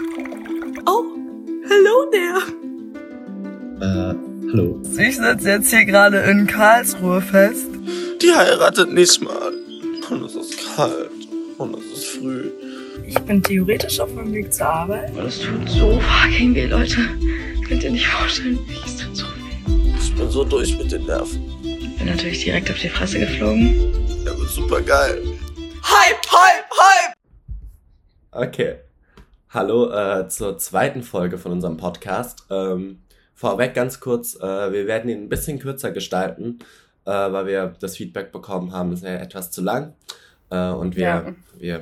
Oh, hello there. Äh, hallo. Ich sitze jetzt hier gerade in Karlsruhe fest. Die heiratet nicht mal. Und es ist kalt. Und es ist früh. Ich bin theoretisch auf meinem Weg zur Arbeit. Das tut so fucking weh, Leute. Könnt ihr nicht vorstellen, wie es tut so weh. Ich bin so durch mit den Nerven. Bin natürlich direkt auf die Fresse geflogen. Ja, aber super geil. Hype, hype, hype! Okay. Hallo äh, zur zweiten Folge von unserem Podcast. Ähm, vorweg ganz kurz, äh, wir werden ihn ein bisschen kürzer gestalten, äh, weil wir das Feedback bekommen haben, ist ja etwas zu lang. Äh, und wir, Ja. wir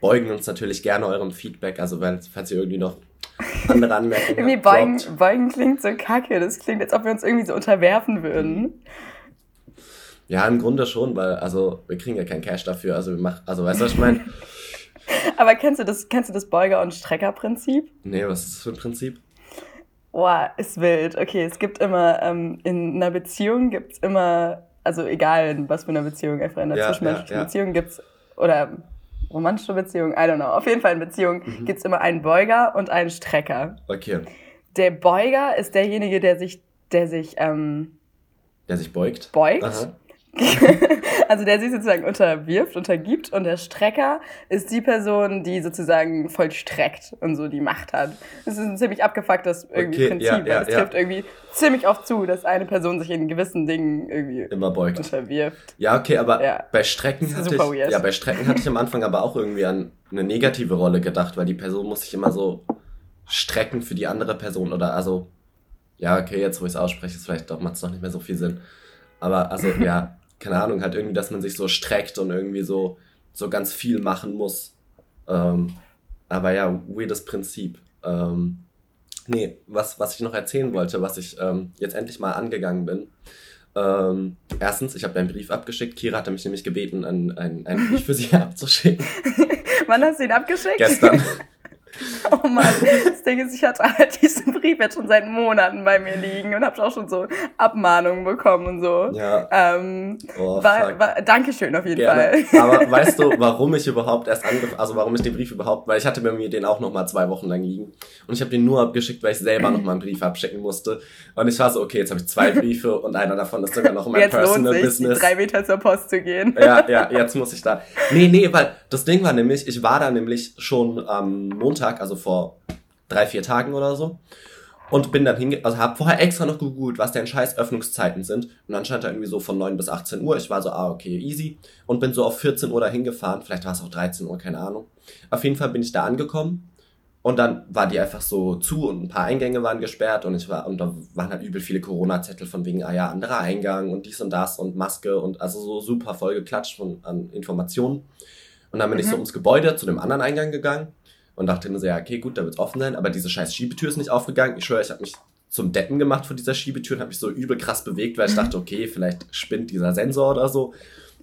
beugen uns natürlich gerne eurem Feedback, also wenn, falls ihr irgendwie noch andere Anmerkungen Irgendwie habt, beugen, beugen klingt so kacke. Das klingt, als ob wir uns irgendwie so unterwerfen würden. Ja, im Grunde schon, weil also wir kriegen ja kein Cash dafür, also wir machen, also weißt du, was ich meine? Aber kennst du das, kennst du das Beuger- und Streckerprinzip? nee, was ist das für ein Prinzip? Boah, ist wild. Okay, es gibt immer, ähm, in einer Beziehung gibt es immer, also egal in was für einer Beziehung, einfach in einer Ja, zwischenmenschlichen ja, ja. Beziehung gibt es, oder romantische Beziehung, I don't know. Auf jeden Fall in Beziehung Mhm. gibt es immer einen Beuger und einen Strecker. Okay, Der Beuger ist derjenige, der sich, der sich ähm, der sich beugt. beugt. Aha. also der sich sozusagen unterwirft, untergibt und der Strecker ist die Person, die sozusagen vollstreckt und so die Macht hat. Das ist ein ziemlich abgefucktes irgendwie Okay, Prinzip, ja, weil ja, es ja. trifft irgendwie ziemlich oft zu, dass eine Person sich in gewissen Dingen irgendwie Immer beugt. unterwirft. Ja, okay, aber bei Strecken hatte ich, weird. ja, bei Strecken hatte ich am Anfang aber auch irgendwie an eine negative Rolle gedacht, weil die Person muss sich immer so strecken für die andere Person oder also ja, okay, jetzt wo ich es ausspreche, ist vielleicht doch macht es doch nicht mehr so viel Sinn. Aber also ja, keine Ahnung, halt irgendwie, dass man sich so streckt und irgendwie so so ganz viel machen muss. Ähm, aber ja, weirdes Prinzip. Ähm, nee, was was ich noch erzählen wollte, was ich ähm, jetzt endlich mal angegangen bin. Ähm, erstens, ich habe einen Brief abgeschickt. Kira hatte mich nämlich gebeten, einen, einen, einen Brief für sie abzuschicken. Wann hast du ihn abgeschickt? Gestern. Oh Mann, das Ding ist, ich hatte halt diesen Brief jetzt schon seit Monaten bei mir liegen und habe auch schon so Abmahnungen bekommen und so. Ja, Ähm, oh, war, war, Dankeschön auf jeden Gerne. Fall. Aber weißt du, warum ich überhaupt erst angefangen, also warum ich den Brief überhaupt, weil ich hatte bei mir den auch noch mal zwei Wochen lang liegen und ich habe den nur abgeschickt, weil ich selber noch mal einen Brief abschicken musste und ich war so, okay, jetzt habe ich zwei Briefe und einer davon ist sogar noch in meinem Jetzt lohnt Personal sich, Business. drei Meter zur Post zu gehen. ja, ja, jetzt muss ich da. Nee, nee, weil das Ding war nämlich, ich war da nämlich schon am Montag, also vor drei, vier Tagen oder so. Und bin dann hinge... Also hab vorher extra noch gegoogelt, was denn scheiß Öffnungszeiten sind. Und dann stand da irgendwie so von 9 bis 18 Uhr. Ich war so, ah, okay, easy. Und bin so auf 14 Uhr da hingefahren. Vielleicht war es auch 13 Uhr, keine Ahnung. Auf jeden Fall bin ich da angekommen. Und dann war die einfach so zu und ein paar Eingänge waren gesperrt und ich war, und da waren halt übel viele Corona-Zettel von wegen, ah ja, anderer Eingang und dies und das und Maske und also so super voll geklatscht von, an Informationen. Und dann bin ich so ums Gebäude zu dem anderen Eingang gegangen und dachte mir so, ja, okay, gut, da wird's offen sein, aber diese scheiß Schiebetür ist nicht aufgegangen. Ich schwöre, ich habe mich zum Deppen gemacht vor dieser Schiebetür und habe mich so übel krass bewegt, weil ich dachte, okay, vielleicht spinnt dieser Sensor oder so.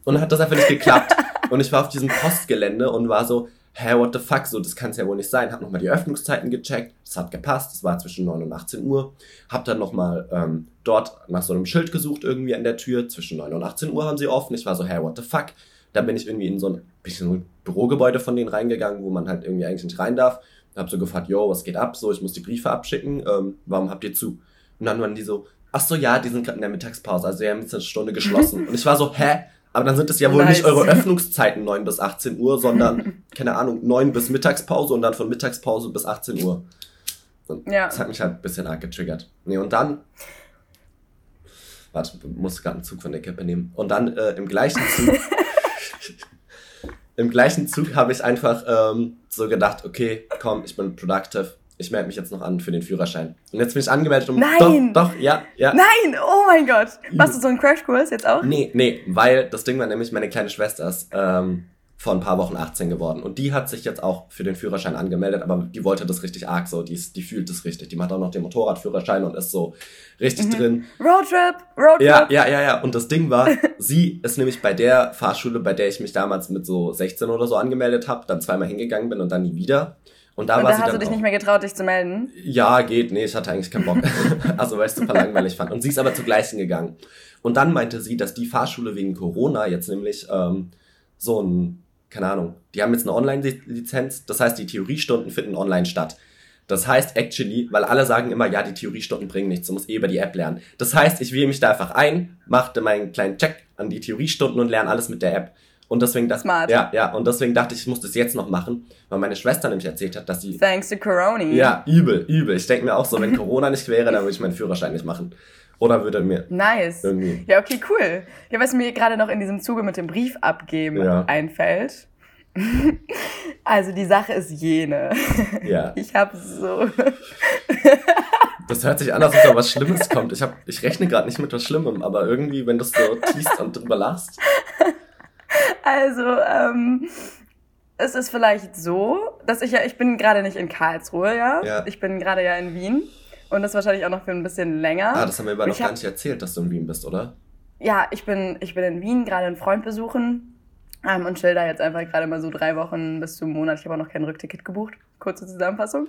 Und dann hat das einfach nicht geklappt. und ich war auf diesem Postgelände und war so, hä, what the fuck, so, das kann es ja wohl nicht sein. Hab nochmal die Öffnungszeiten gecheckt, das hat gepasst, das war zwischen 9 und 18 Uhr. Hab dann nochmal ähm, dort nach so einem Schild gesucht irgendwie an der Tür, zwischen 9 und 18 Uhr haben sie offen. Ich war so, hä, what the fuck. Dann bin ich irgendwie in so ein so ein Bürogebäude von denen reingegangen, wo man halt irgendwie eigentlich nicht rein darf. Hab so gefragt, yo, was geht ab? So, ich muss die Briefe abschicken, ähm, warum habt ihr zu? Und dann waren die so, ach so, ja, die sind gerade in der Mittagspause, also wir haben jetzt eine Stunde geschlossen. Und ich war so, hä? Aber dann sind es ja wohl Nice. nicht eure Öffnungszeiten 9 bis 18 Uhr, sondern, keine Ahnung, 9 bis Mittagspause und dann von Mittagspause bis 18 Uhr. Und Ja. das hat mich halt ein bisschen arg getriggert. Nee, und dann. Warte, ich muss gerade einen Zug von der Kippe nehmen. Und dann äh, im gleichen Zug. Im gleichen Zug habe ich einfach ähm, so gedacht, okay, komm, ich bin productive. Ich melde mich jetzt noch an für den Führerschein. Und jetzt bin ich angemeldet und Nein! doch, doch, ja, ja. Nein, oh mein Gott. Machst du so einen Crashkurs jetzt auch? Nee, nee, weil das Ding war nämlich, meine kleine Schwester ist ähm, vor ein paar Wochen 18 geworden. Und die hat sich jetzt auch für den Führerschein angemeldet, aber die wollte das richtig arg so. Die, ist, die fühlt das richtig. Die macht auch noch den Motorradführerschein und ist so richtig drin. Roadtrip, Roadtrip. Ja, ja, ja, ja. Und das Ding war, sie ist nämlich bei der Fahrschule, bei der ich mich damals mit so 16 oder so angemeldet habe, dann zweimal hingegangen bin und dann nie wieder. Und da Und war da sie hast dann du dich auch, nicht mehr getraut, dich zu melden. ja, geht, nee, ich hatte eigentlich keinen Bock. also, weil ich es super langweilig fand. Und sie ist aber zur gleichen gegangen. Und dann meinte sie, dass die Fahrschule wegen Corona jetzt nämlich ähm, so ein keine Ahnung, die haben jetzt eine Online-Lizenz, das heißt, die Theoriestunden finden online statt. Das heißt, actually, weil alle sagen immer, ja, die Theoriestunden bringen nichts, du musst eh über die App lernen. Das heißt, ich wähle mich da einfach ein, machte meinen kleinen Check an die Theoriestunden und lerne alles mit der App. Und deswegen dachte, Smart. ja, ja, und deswegen dachte ich, ich muss das jetzt noch machen, weil meine Schwester nämlich erzählt hat, dass sie, Thanks to Corona. ja, übel, übel. Ich denke mir auch so, wenn Corona nicht wäre, dann würde ich meinen Führerschein nicht machen. Oder würde mir Nice. irgendwie, Ja, okay, cool. Ja, was mir gerade noch in diesem Zuge mit dem Brief abgeben Ja. einfällt. Also die Sache ist jene. ja. Ich habe so. Das hört sich an, als ob da was Schlimmes kommt. Ich, hab, ich rechne gerade nicht mit was Schlimmem, aber irgendwie, wenn du es so tiest und drüber lachst. Also, ähm, es ist vielleicht so, dass ich ja, ich bin gerade nicht in Karlsruhe, ja. Ja. Ich bin gerade ja in Wien. Und das wahrscheinlich auch noch für ein bisschen länger. Ah, das haben wir aber noch gar hab- nicht erzählt, dass du in Wien bist, oder? Ja, ich bin, ich bin in Wien, gerade einen Freund besuchen. Ähm, und chill da jetzt einfach gerade mal so drei Wochen bis zum Monat. Ich habe auch noch kein Rückticket gebucht. Kurze Zusammenfassung.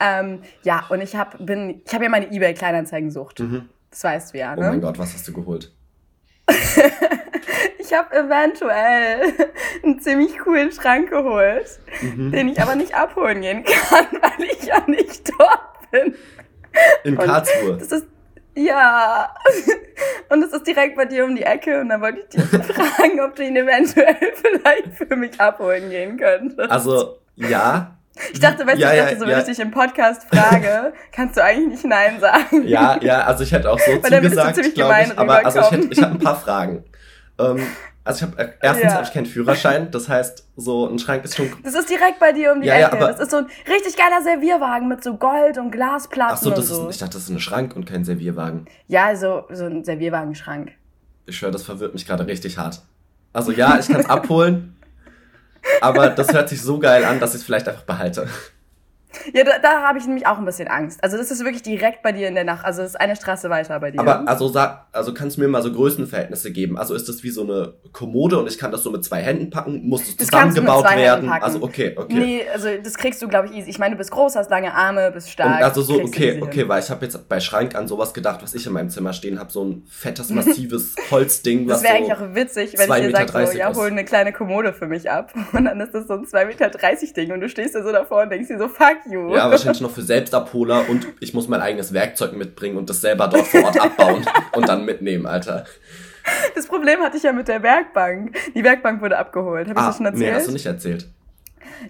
Ähm, ja, und ich habe habe ja meine eBay-Kleinanzeigensucht. Mhm. Das weißt du ja, Oh ne? mein Gott, was hast du geholt? Ich habe eventuell einen ziemlich coolen Schrank geholt, Mhm. den ich aber nicht abholen gehen kann, weil ich ja nicht dort bin. In Karlsruhe. Das ist ja. Und es ist direkt bei dir um die Ecke und dann wollte ich dich fragen, ob du ihn eventuell vielleicht für mich abholen gehen könntest. Also, ja. ich dachte, weißt du, ja, ich ja, dachte so, ja. wenn ich dich im Podcast frage, kannst du eigentlich nicht Nein sagen. Ja, ja, also ich hätte auch so Weil du zugesagt, ziemlich glaube ich. Aber also ich hätte ich hab ein paar Fragen. Ähm, also ich habe erstens Ja. habe ich keinen Führerschein, das heißt, so ein Schrank ist schon. Das ist direkt bei dir um die Ja, ja, Ecke. aber- das ist so ein richtig geiler Servierwagen mit so Gold und Glasplatten Ach so, das und so. ist, ich dachte, das ist ein Schrank und kein Servierwagen. ja, so, so ein Servierwagenschrank. Ich schwöre, das verwirrt mich gerade richtig hart. Also ja, ich kann es abholen, aber das hört sich so geil an, dass ich es vielleicht einfach behalte. Ja, da, da habe ich nämlich auch ein bisschen Angst. Also das ist wirklich direkt bei dir in der Nacht. Also das ist eine Straße weiter bei dir. Aber also sag, also kannst du mir mal so Größenverhältnisse geben? Also ist das wie so eine Kommode und ich kann das so mit zwei Händen packen? Muss es Das zusammengebaut werden? Also okay, okay. Nee, also das kriegst du, glaube ich, easy. Ich meine, du bist groß, hast lange Arme, bist Und stark. also so, okay, okay, hin. weil ich habe jetzt bei Schrank an sowas gedacht, was ich in meinem Zimmer stehen habe, so ein fettes, massives Holzding, was Das wäre so eigentlich auch witzig, wenn ich dir sage, so, 30 ja, hol eine kleine Kommode für mich ab. Und dann ist das so ein 2,30 Meter Ding und du stehst da so davor und denkst dir so, fuck you. Ja, wahrscheinlich noch für Selbstabholer und ich muss mein eigenes Werkzeug mitbringen und das selber dort vor Ort abbauen und dann mitnehmen, Alter. Das Problem hatte ich ja mit der Werkbank. Die Werkbank wurde abgeholt. Habe ich das schon erzählt? Ah, nee, hast du nicht erzählt.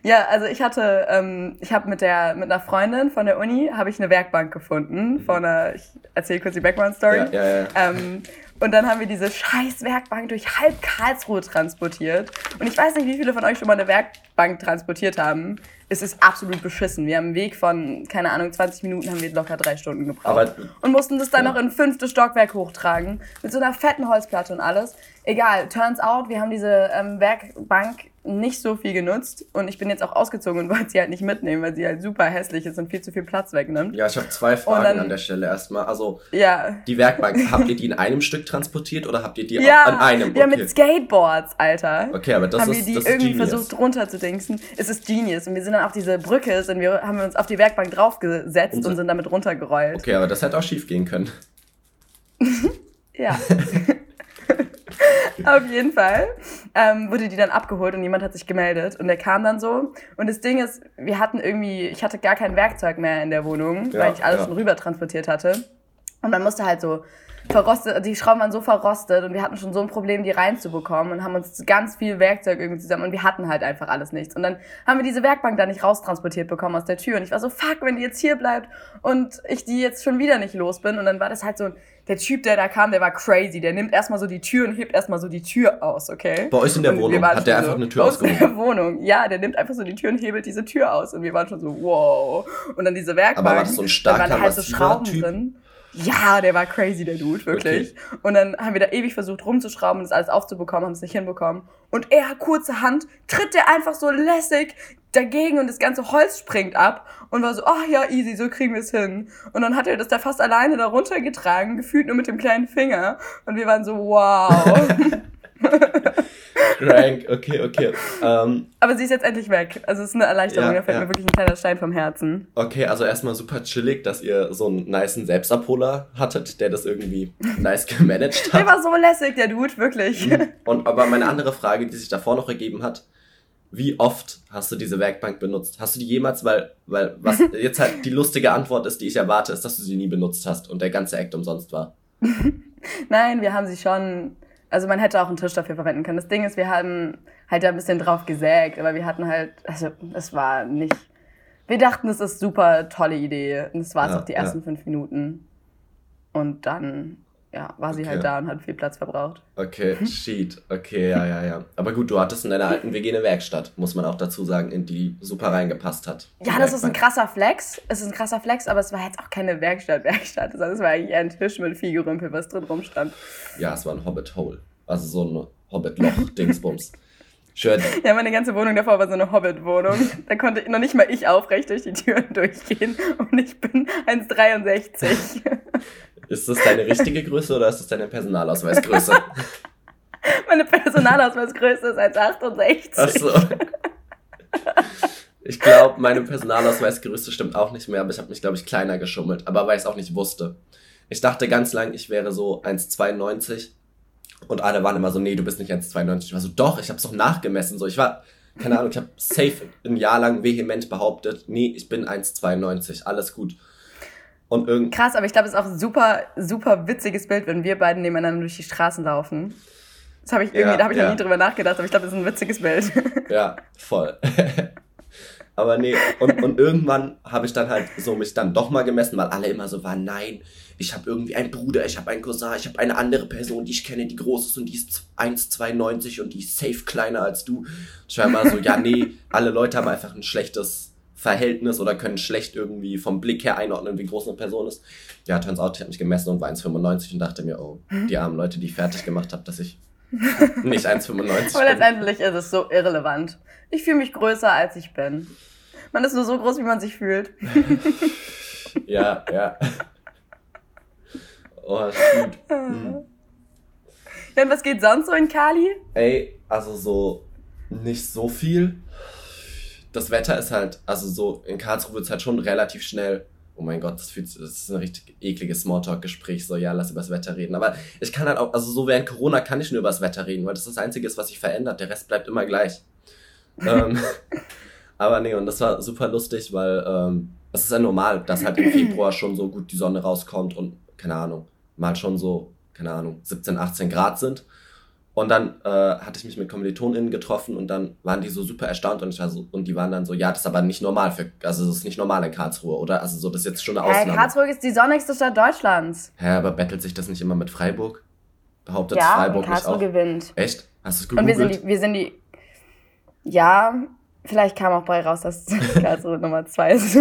Ja, also ich hatte, ähm, ich habe mit der mit einer Freundin von der Uni habe ich eine Werkbank gefunden von einer. Ich erzähle kurz die Background-Story. Ja, ja, ja. Ähm, und dann haben wir diese scheiß Werkbank durch halb Karlsruhe transportiert. Und ich weiß nicht, wie viele von euch schon mal eine Werkbank transportiert haben. Es ist absolut beschissen. Wir haben einen Weg von, keine Ahnung, 20 Minuten haben wir locker drei Stunden gebraucht. Aber- und mussten das dann Ja. noch in fünfte Stockwerk hochtragen. Mit so einer fetten Holzplatte und alles. Egal, turns out, wir haben diese ähm, Werkbank nicht so viel genutzt. Und ich bin jetzt auch ausgezogen und wollte sie halt nicht mitnehmen, weil sie halt super hässlich ist und viel zu viel Platz wegnimmt. Ja, ich habe zwei Fragen dann- an der Stelle erstmal. Also, Ja. die Werkbank, habt ihr die in einem Stück transportiert oder habt ihr die Ja, an einem? ja Okay. mit Skateboards, Alter. Okay, aber das haben ist- wir die das irgendwie genius. versucht runterzudingsen. Es ist genius. Und wir sind dann auf diese Brücke, sind wir, haben wir uns auf die Werkbank draufgesetzt Und und, sind damit runtergerollt. Okay, aber das hätte auch schief gehen können. Ja. Auf jeden Fall ähm, wurde die dann abgeholt und jemand hat sich gemeldet und der kam dann so. Und das Ding ist, wir hatten irgendwie, ich hatte gar kein Werkzeug mehr in der Wohnung, Ja, weil ich alles ja. schon rüber transportiert hatte. Und man musste halt so verrostet, die Schrauben waren so verrostet und wir hatten schon so ein Problem, die reinzubekommen und haben uns ganz viel Werkzeug irgendwie zusammen und wir hatten halt einfach alles nichts. Und dann haben wir diese Werkbank da nicht raustransportiert bekommen aus der Tür und ich war so, fuck, wenn die jetzt hier bleibt und ich die jetzt schon wieder nicht los bin. Und dann war das halt so, der Typ, der da kam, der war crazy. Der nimmt erstmal so die Tür und hebt erstmal so die Tür aus, okay? Bei euch in der Und Wohnung hat der einfach so, eine Tür bei uns in ausgehoben. der Wohnung. Ja, der nimmt einfach so die Tür und hebelt diese Tür aus. Und wir waren schon so, wow. Und dann diese Werkbank. Aber war das so ein starker, dann waren halt so Schrauben Typ? drin. Ja, der war crazy, der Dude, wirklich. Und dann haben wir da ewig versucht rumzuschrauben und das alles aufzubekommen, haben es nicht hinbekommen. Und er, kurze Hand, tritt der einfach so lässig dagegen und das ganze Holz springt ab und war so, ach ja, easy, so kriegen wir es hin. Und dann hat er das da fast alleine da runtergetragen, gefühlt nur mit dem kleinen Finger. Und wir waren so, wow. Crank, okay, okay. Ähm, Aber sie ist jetzt endlich weg. Also es ist eine Erleichterung, Ja, da fällt ja. mir wirklich ein kleiner Stein vom Herzen. okay, also erstmal super chillig, dass ihr so einen niceen Selbstabholer hattet, der das irgendwie nice gemanagt Der hat. war so lässig, der Dude, wirklich. Und aber meine andere Frage, die sich davor noch ergeben hat, wie oft hast du diese Werkbank benutzt? Hast du die jemals, weil, weil, was jetzt halt die lustige Antwort ist, die ich erwarte, ist, dass du sie nie benutzt hast und der ganze Act umsonst war. Nein, wir haben sie schon. Also man hätte auch einen Tisch dafür verwenden können. Das Ding ist, wir haben halt da ein bisschen drauf gesägt, aber wir hatten halt, also es war nicht. Wir dachten, es ist super tolle Idee. Und es war es Ja, auch die ja. ersten fünf Minuten. Und dann, ja, war sie Okay. halt da und hat viel Platz verbraucht. Okay, shit. Okay, ja, ja, ja. Aber gut, du hattest in deiner alten WG eine Werkstatt, muss man auch dazu sagen, in die super reingepasst hat. Ja, das ist ein krasser Flex. Es ist ein krasser Flex, aber es war jetzt auch keine Werkstatt, Werkstatt. sondern es war eigentlich eher ein Tisch mit viel Gerümpel, was drin rumstand. Ja, es war ein Hobbit-Hole. Also so ein Hobbit-Loch-Dingsbums. Schön. Ja, meine ganze Wohnung davor war so eine Hobbit-Wohnung. Da konnte noch nicht mal ich aufrecht durch die Türen durchgehen. Und ich bin 1,63. Ist das deine richtige Größe oder ist das deine Personalausweisgröße? Meine Personalausweisgröße ist 1,68. Ach so. Ich glaube, meine Personalausweisgröße stimmt auch nicht mehr, aber ich habe mich, glaube ich, kleiner geschummelt. Aber weil ich es auch nicht wusste. Ich dachte ganz lang, ich wäre so 1,92 und alle waren immer so, nee, du bist nicht 1,92. Ich war so, doch, ich habe es doch nachgemessen. So, ich war, keine Ahnung, ich habe safe ein Jahr lang vehement behauptet, nee, ich bin 1,92, alles gut. Und irgend, Krass, aber ich glaube, es ist auch ein super, super witziges Bild, wenn wir beiden nebeneinander durch die Straßen laufen. Das habe ich irgendwie, Ja, da habe ich ja. noch nie drüber nachgedacht, aber ich glaube, das ist ein witziges Bild. Ja, voll. Aber nee, und, und irgendwann habe ich dann halt so mich dann doch mal gemessen, weil alle immer so waren, nein, ich habe irgendwie einen Bruder, ich habe einen Cousin, ich habe eine andere Person, die ich kenne, die groß ist und die ist 1,92 und die ist safe kleiner als du. Ich war immer so, ja, nee, alle Leute haben einfach ein schlechtes Verhältnis oder können schlecht irgendwie vom Blick her einordnen, wie groß eine Person ist. Ja, turns out, ich habe mich gemessen und war 1,95 und dachte mir, oh, die armen Leute, die ich fertig gemacht habe, dass ich nicht 1,95 aber bin. letztendlich ist es so irrelevant. Ich fühle mich größer, als ich bin. Man ist nur so groß, wie man sich fühlt. Ja, ja. Oh, shoot. Hm. Ja, und was geht sonst so in Kali? Ey, also so nicht so viel. Das Wetter ist halt, also so in Karlsruhe wird es halt schon relativ schnell. Oh mein Gott, das, fühlt, das ist ein richtig ekliges Smalltalk-Gespräch. So, ja, lass über das Wetter reden. Aber ich kann halt auch, also so während Corona kann ich nur über das Wetter reden, weil das das Einzige ist, was sich verändert. Der Rest bleibt immer gleich. ähm, aber nee, und das war super lustig, weil ähm, es ist ja normal, dass halt im Februar schon so gut die Sonne rauskommt und, keine Ahnung, mal schon so, keine Ahnung, 17, 18 Grad sind. Und dann äh, hatte ich mich mit KommilitonInnen getroffen und dann waren die so super erstaunt und ich war so, und die waren dann so, ja, das ist aber nicht normal für, also das ist nicht normal in Karlsruhe, oder? Also so, das ist jetzt schon eine Äh, Ausnahme. Karlsruhe ist die sonnigste Stadt Deutschlands. Hä, aber bettelt sich das nicht immer mit Freiburg? Behauptet ja, Freiburg und nicht Karlsruhe auch? gewinnt. Echt? Hast du es Und wir sind, gegoogelt? die, wir sind die. Ja, vielleicht kam auch bei raus, dass Karlsruhe Nummer zwei ist.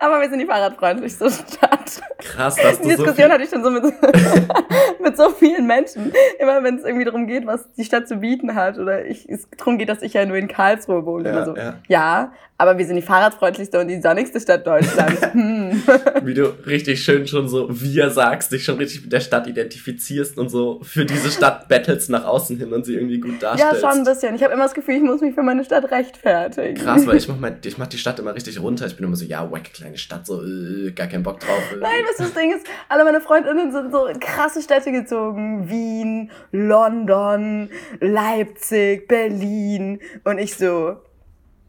Aber wir sind die fahrradfreundlichste Stadt. Krass, dass Die du so Diskussion viel, hatte ich schon so mit, mit so vielen Menschen. Immer wenn es irgendwie darum geht, was die Stadt zu bieten hat. Oder ich, es darum geht, dass ich ja nur in Karlsruhe wohne. Ja, so. ja. ja, aber wir sind die fahrradfreundlichste und die sonnigste Stadt Deutschlands. hm. wie du richtig schön schon so wir sagst, dich schon richtig mit der Stadt identifizierst und so für diese Stadt battlest nach außen hin und sie irgendwie gut Ja, darstellst. schon ein bisschen. Ich habe immer das Gefühl, ich muss mich für meine Stadt rechtfertigen. Krass, weil ich mach, mein, ich mach die Stadt immer richtig runter. Ich bin immer so, ja, wack, kleine Stadt, so, äh, gar keinen Bock drauf. Äh. Nein, was das Ding ist, alle meine Freundinnen sind so in krasse Städte gezogen. Wien, London, Leipzig, Berlin. Und ich so,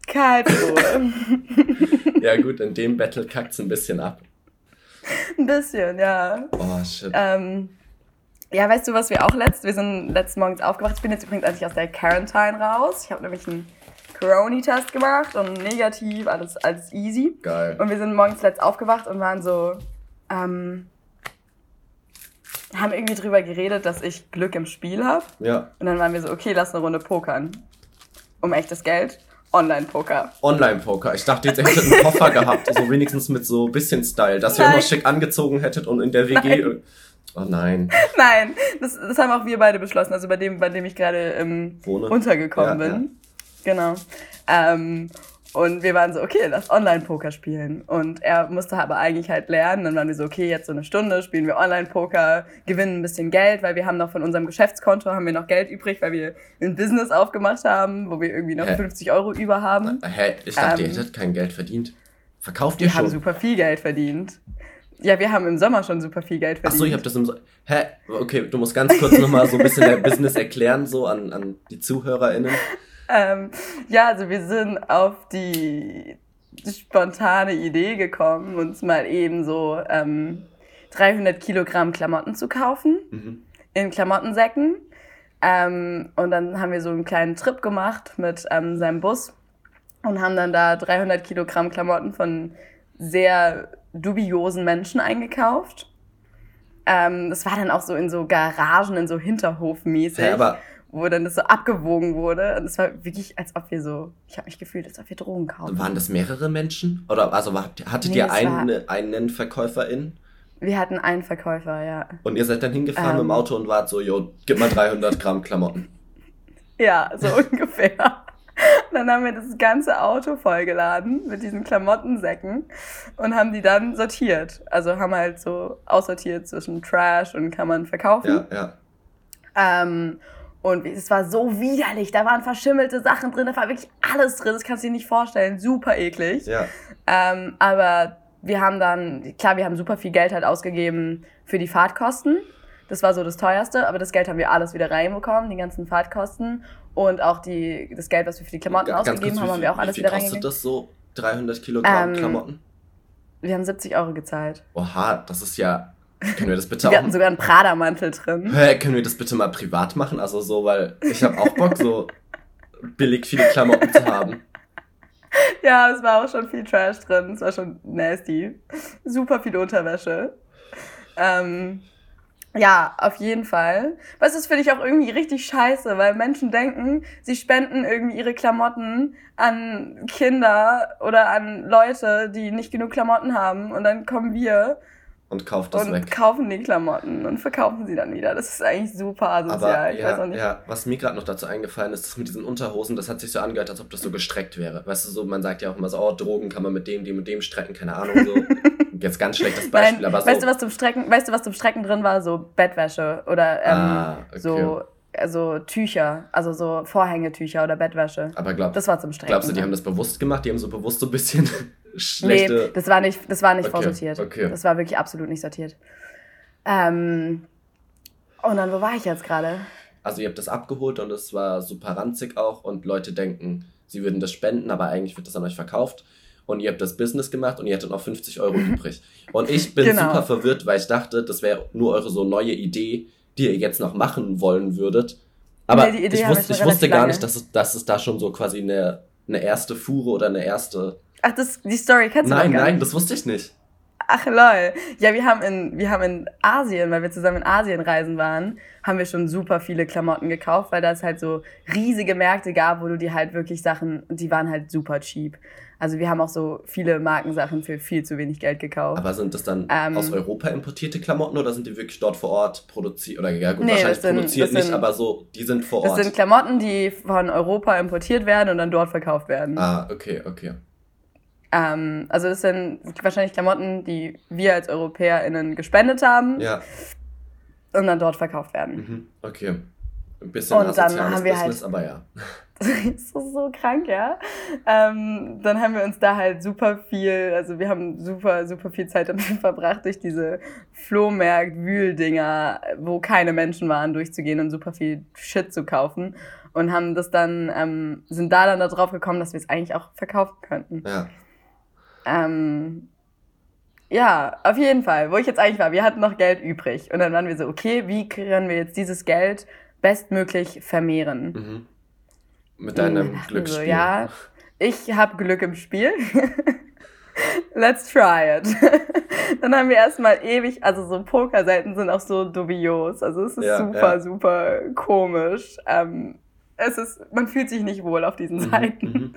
Karlsruhe. Ja gut, in dem Battle kackt's ein bisschen ab. ein bisschen, ja. Oh, shit. Ähm, ja, weißt du, was wir auch letzt? Wir sind letzten Morgens aufgewacht. Ich bin jetzt übrigens endlich aus der Quarantine raus. Ich habe nämlich einen Corona-Test gemacht und negativ, alles, alles easy. Geil. Und wir sind morgens letzt aufgewacht und waren so, ähm, haben irgendwie drüber geredet, dass ich Glück im Spiel habe. Ja, Und dann waren wir so, okay, lass eine Runde pokern. Um echtes Geld. Online-Poker. Online-Poker. Ich dachte jetzt, ihr hättet einen Koffer gehabt, so wenigstens mit so bisschen Style, dass ihr Nein. immer schick angezogen hättet und in der WG... Nein. Oh nein. Nein, das, das haben auch wir beide beschlossen. Also bei dem, bei dem ich gerade ähm, untergekommen Ja, bin. Genau. Ähm, und wir waren so, okay, lass Online-Poker spielen. Und er musste aber eigentlich halt lernen. Dann waren wir so, okay, jetzt so eine Stunde spielen wir Online-Poker, gewinnen ein bisschen Geld, weil wir haben noch von unserem Geschäftskonto haben wir noch Geld übrig, weil wir ein Business aufgemacht haben, wo wir irgendwie noch Hä? 50 Euro über haben. Hä? Ich dachte, ihr Ähm, hättet kein Geld verdient. Verkauft ihr Wir haben schon? super viel Geld verdient. Ja, wir haben im Sommer schon super viel Geld verdient. Achso, ich hab das im... So Hä? Okay, du musst ganz kurz nochmal so ein bisschen dein Business erklären, so an, an die ZuhörerInnen. Ähm, ja, also wir sind auf die spontane Idee gekommen, uns mal eben so ähm, 300 Kilogramm Klamotten zu kaufen Mhm. in Klamottensäcken. Ähm, und dann haben wir so einen kleinen Trip gemacht mit ähm, seinem Bus und haben dann da 300 Kilogramm Klamotten von sehr dubiosen Menschen eingekauft. Ähm, das war dann auch so in so Garagen, in so Hinterhofmäßig, Hä, aber wo dann das so abgewogen wurde. Und es war wirklich, als ob wir so, ich habe mich gefühlt, als ob wir Drogen kaufen. waren das mehrere Menschen? Oder also war- hattet Nee, ihr einen, einen Verkäuferin? Wir hatten einen Verkäufer, ja. Und ihr seid dann hingefahren Ähm. mit dem Auto und wart so, jo, gib mal 300 Gramm Klamotten. Ja, so ungefähr. Dann haben wir das ganze Auto vollgeladen mit diesen Klamottensäcken und haben die dann sortiert. Also haben halt so aussortiert zwischen Trash und kann man verkaufen. Ja, ja. Ähm, und es war so widerlich. Da waren verschimmelte Sachen drin, da war wirklich alles drin. Das kannst du dir nicht vorstellen. Super eklig. Ja. Ähm, aber wir haben dann, klar, wir haben super viel Geld halt ausgegeben für die Fahrtkosten. Das war so das teuerste, aber das Geld haben wir alles wieder reinbekommen, die ganzen Fahrtkosten und auch die, das Geld, was wir für die Klamotten Ganz ausgegeben kurz, haben, wie haben wir auch alles wie wieder viel kostet reingegeben. das so? 300 Kilogramm Ähm, Klamotten? Wir haben 70 Euro gezahlt. Oha, das ist ja. Können wir das bitte Wir auch. hatten sogar einen Prada-Mantel drin. Hä, können wir das bitte mal privat machen? Also so, weil ich habe auch Bock, so billig viele Klamotten zu haben. Ja, es war auch schon viel Trash drin. Es war schon nasty. Super viel Unterwäsche. Ähm, ja, auf jeden Fall. Was ist für dich auch irgendwie richtig scheiße, weil Menschen denken, sie spenden irgendwie ihre Klamotten an Kinder oder an Leute, die nicht genug Klamotten haben. Und dann kommen wir Und kauft das und weg. kaufen die Klamotten und verkaufen sie dann wieder. Das ist eigentlich super asozial. Aber ja, ja, was mir gerade noch dazu eingefallen ist, das mit diesen Unterhosen, das hat sich so angehört, als ob das so gestreckt wäre. Weißt du, so, man sagt ja auch immer so, oh, Drogen kann man mit dem, dem und dem strecken, keine Ahnung, so. Jetzt ganz schlechtes Beispiel, Nein, aber so. weißt du, was zum Strecken, weißt du, was zum Strecken drin war? So Bettwäsche oder ähm, Ah, okay. so, also Tücher, also so Vorhängetücher oder Bettwäsche. aber glaub, Das war zum Strecken. glaubst du, die haben das bewusst gemacht? Die haben so bewusst so ein bisschen schlechte. Nee, das war nicht, das war nicht Okay, vorsortiert. okay. Das war wirklich absolut nicht sortiert. Ähm, und dann, wo war ich jetzt gerade? Also ihr habt das abgeholt und es war super ranzig auch und Leute denken, sie würden das spenden, aber eigentlich wird das an euch verkauft. Und ihr habt das Business gemacht und ihr hattet noch 50 Euro übrig. Und ich bin Genau. super verwirrt, weil ich dachte, das wäre nur eure so neue Idee, die ihr jetzt noch machen wollen würdet. Aber Nee, ich, wusste, ich wusste gar lange. nicht, dass es, dass es da schon so quasi eine, eine erste Fuhre oder eine erste... Ach, das, die Story kennst du Nein, gar nein, nicht. das wusste ich nicht. Ach lol. Ja, wir haben in wir haben in Asien, weil wir zusammen in Asien reisen waren, haben wir schon super viele Klamotten gekauft, weil da es halt so riesige Märkte gab, wo du dir halt wirklich Sachen, die waren halt super cheap. Also wir haben auch so viele Markensachen für viel zu wenig Geld gekauft. Aber sind das dann Ähm. aus Europa importierte Klamotten oder sind die wirklich dort vor Ort produziert? Oder ja gut, Nee, wahrscheinlich das sind- produziert das nicht, sind- aber so, die sind vor Das Ort. sind Klamotten, die von Europa importiert werden und dann dort verkauft werden. ah, okay, okay. Ähm, also das sind wahrscheinlich Klamotten, die wir als EuropäerInnen gespendet haben Ja, und dann dort verkauft werden. mhm, okay. Ein bisschen Und dann haben wir halt- Business, aber ja. Das ist so krank, ja. Ähm, dann haben wir uns da halt super viel, also wir haben super, super viel Zeit damit verbracht, durch diese Flohmarkt-Wühldinger, wo keine Menschen waren, durchzugehen und super viel Shit zu kaufen. Und haben das dann, ähm, sind da dann darauf gekommen, dass wir es eigentlich auch verkaufen könnten. Ja, Ähm, ja, auf jeden Fall, wo ich jetzt eigentlich war, wir hatten noch Geld übrig. Und dann waren wir so, okay, wie können wir jetzt dieses Geld bestmöglich vermehren? mhm. Mit deinem Glücksspiel. So, ja, ich habe Glück im Spiel. Let's try it. Dann haben wir erstmal ewig, also so Pokerseiten sind auch so dubios. Also es ist Ja, super, ja. super komisch. Ähm, es ist, man fühlt sich nicht wohl auf diesen Mhm, Seiten. mhm.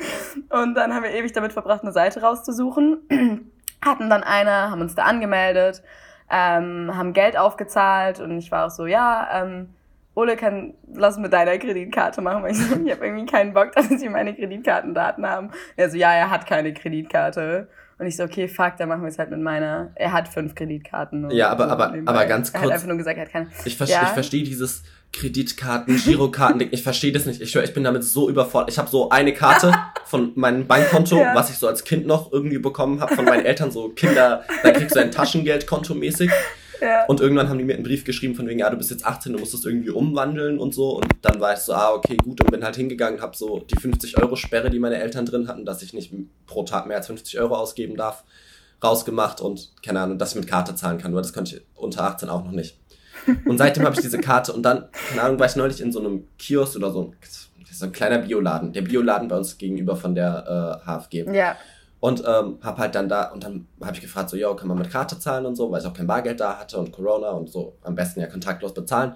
Und dann haben wir ewig damit verbracht, eine Seite rauszusuchen. Hatten dann eine, haben uns da angemeldet, ähm, haben Geld aufgezahlt und ich war auch so, ja, ähm, Ole kann lass mit deiner Kreditkarte machen, weil ich so, ich habe irgendwie keinen Bock, dass sie meine Kreditkartendaten haben. Er so, ja, er hat keine Kreditkarte. Und ich so, okay, fuck, dann machen wir es halt mit meiner. Er hat fünf Kreditkarten. Ja, aber- aber- aber ganz Er kurz- hat einfach nur gesagt, er hat keine. Ich, ver Ja. ich verstehe dieses Kreditkarten, Girokarten, ich verstehe das nicht. Ich ich bin damit so überfordert. Ich habe so eine Karte von meinem Bankkonto, Ja. was ich so als Kind noch irgendwie bekommen habe von meinen Eltern, so Kinder, da kriegst du ein Taschengeldkonto mäßig. Ja. Und irgendwann haben die mir einen Brief geschrieben von wegen, ja, du bist jetzt 18, du musst das irgendwie umwandeln und so. Und dann war ich so, ah, okay, gut. Und bin halt hingegangen, habe so die 50-Euro-Sperre, die meine Eltern drin hatten, dass ich nicht pro Tag mehr als 50 Euro ausgeben darf, rausgemacht und, keine Ahnung, dass ich mit Karte zahlen kann. Weil das konnte ich unter 18 auch noch nicht. Und seitdem habe ich diese Karte und dann, keine Ahnung, war ich neulich in so einem Kiosk oder so, so ein kleiner Bioladen. Der Bioladen bei uns gegenüber von der äh, HFG. Ja. Und ähm, hab halt dann da, und dann habe ich gefragt, so, yo, kann man mit Karte zahlen und so, weil ich auch kein Bargeld da hatte und Corona und so, am besten ja kontaktlos bezahlen.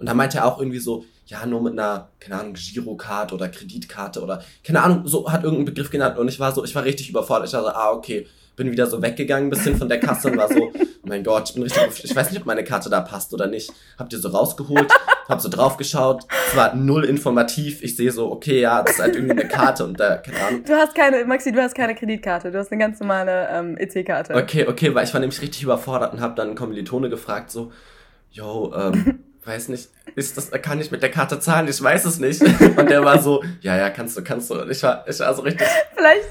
Und dann meinte er auch irgendwie so, ja, nur mit einer, keine Ahnung, Girocard oder Kreditkarte oder, keine Ahnung, so hat irgendeinen Begriff genannt. Und ich war so, ich war richtig überfordert. Ich war so, ah, okay, bin wieder so weggegangen, ein bisschen von der Kasse und war so, oh mein Gott, ich bin richtig, ich weiß nicht, ob meine Karte da passt oder nicht. Hab die so rausgeholt, hab so draufgeschaut, es war null informativ. Ich sehe so, okay, ja, das ist halt irgendwie eine Karte und da, keine Ahnung. Du hast keine, Maxi, du hast keine Kreditkarte, du hast eine ganz normale ähm, EC-Karte. Okay, okay, weil ich war nämlich richtig überfordert und hab dann Kommilitone gefragt, so, yo, ähm, weiß nicht, ist das, kann ich mit der Karte zahlen? Ich weiß es nicht. Und der war so, ja, ja, kannst du, kannst du. Und ich war, ich war so richtig, Vielleicht,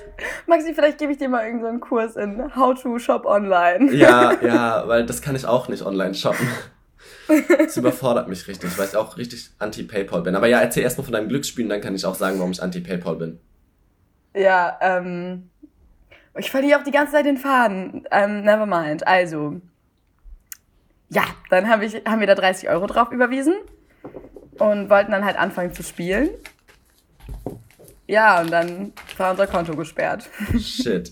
Maxi, vielleicht gebe ich dir mal irgendeinen so einen Kurs in How to Shop Online. ja, ja, weil das kann ich auch nicht online shoppen. Das überfordert mich richtig, weil ich auch richtig anti-Paypal bin. Aber ja, erzähl erstmal von deinem Glücksspiel und dann kann ich auch sagen, warum ich anti-Paypal bin. Ja, ähm. Ich verliere auch die ganze Zeit den Faden. Ähm, never mind. Also. Ja, dann hab ich, haben wir da 30 Euro drauf überwiesen und wollten dann halt anfangen zu spielen. Ja, und dann war unser Konto gesperrt. Shit.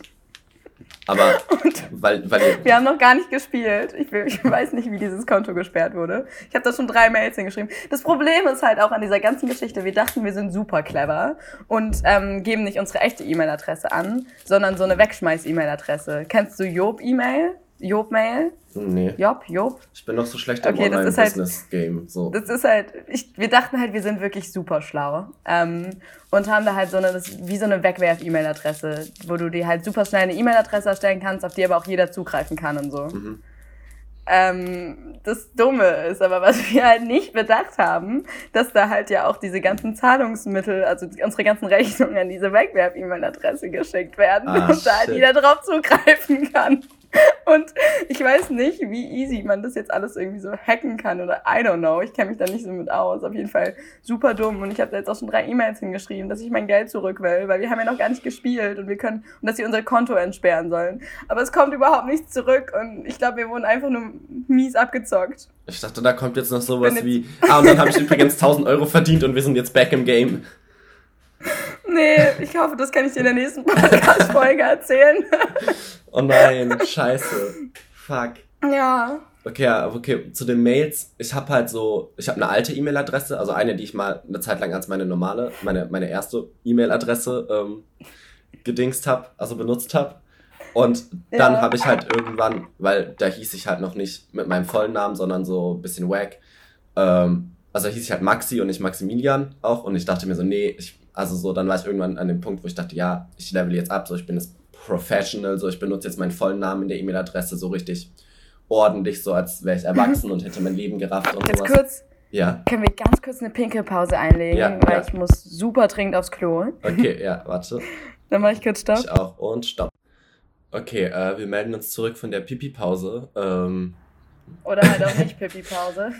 Aber, weil, weil ihr, Wir haben noch gar nicht gespielt. Ich, will, ich weiß nicht, wie dieses Konto gesperrt wurde. Ich habe da schon drei Mails hingeschrieben. Das Problem ist halt auch an dieser ganzen Geschichte, wir dachten, wir sind super clever und ähm, geben nicht unsere echte E-Mail-Adresse an, sondern so eine Wegschmeiß-E-Mail-Adresse. Kennst du Job-E-Mail? Job-Mail? nee, Job? Job? ich bin noch so schlecht im Okay, halt- Online-Business-Game, so. Das ist halt, ich, wir dachten halt, wir sind wirklich super schlau. Ähm, und haben da halt so eine, das wie so eine Wegwerf-E-Mail-Adresse, wo du dir halt super schnell eine E-Mail-Adresse erstellen kannst, auf die aber auch jeder zugreifen kann und so. Mhm. Ähm, das Dumme ist aber, was wir halt nicht bedacht haben, dass da halt ja auch diese ganzen Zahlungsmittel, also unsere ganzen Rechnungen an diese Wegwerf-E-Mail-Adresse geschickt werden Ah, und da halt shit. jeder drauf zugreifen kann. Und ich weiß nicht, wie easy man das jetzt alles irgendwie so hacken kann oder I don't know. Ich kenne mich da nicht so mit aus. Auf jeden Fall super dumm. Und ich habe da jetzt auch schon drei E-Mails hingeschrieben, dass ich mein Geld zurück will, weil wir haben ja noch gar nicht gespielt und wir können und dass sie unser Konto entsperren sollen. Aber es kommt überhaupt nichts zurück und ich glaube, wir wurden einfach nur mies abgezockt. Ich dachte, da kommt jetzt noch sowas wie, ah, und dann habe ich übrigens 1000 Euro verdient und wir sind jetzt back im Game. Nee, ich hoffe, das kann ich dir in der nächsten Podcast-Folge erzählen. Oh nein, scheiße. Fuck. ja. Okay, okay, zu den Mails. Ich habe halt so, ich habe eine alte E-Mail-Adresse, also eine, die ich mal eine Zeit lang als meine normale, meine, meine erste E-Mail-Adresse ähm, gedingst habe, also benutzt habe. Und dann Ja. habe ich halt irgendwann, weil da hieß ich halt noch nicht mit meinem vollen Namen, sondern so ein bisschen wack. Ähm, also hieß ich halt Maxi und nicht Maximilian auch. Und ich dachte mir so, nee, ich, also so, dann war ich irgendwann an dem Punkt, wo ich dachte, ja, ich level jetzt ab, so ich bin jetzt professional, so ich benutze jetzt meinen vollen Namen in der E-Mail-Adresse so richtig ordentlich, so als wäre ich erwachsen und hätte mein Leben gerafft und Jetzt sowas. kurz, Ja, können wir ganz kurz eine Pinkelpause einlegen, Ja, weil ja. ich muss super dringend aufs Klo. okay, ja, warte. Dann mache ich kurz Stopp. Ich auch. Und stopp. Okay, äh, wir melden uns zurück von der Pipi-Pause. Ähm, Oder halt auch nicht Pipi-Pause.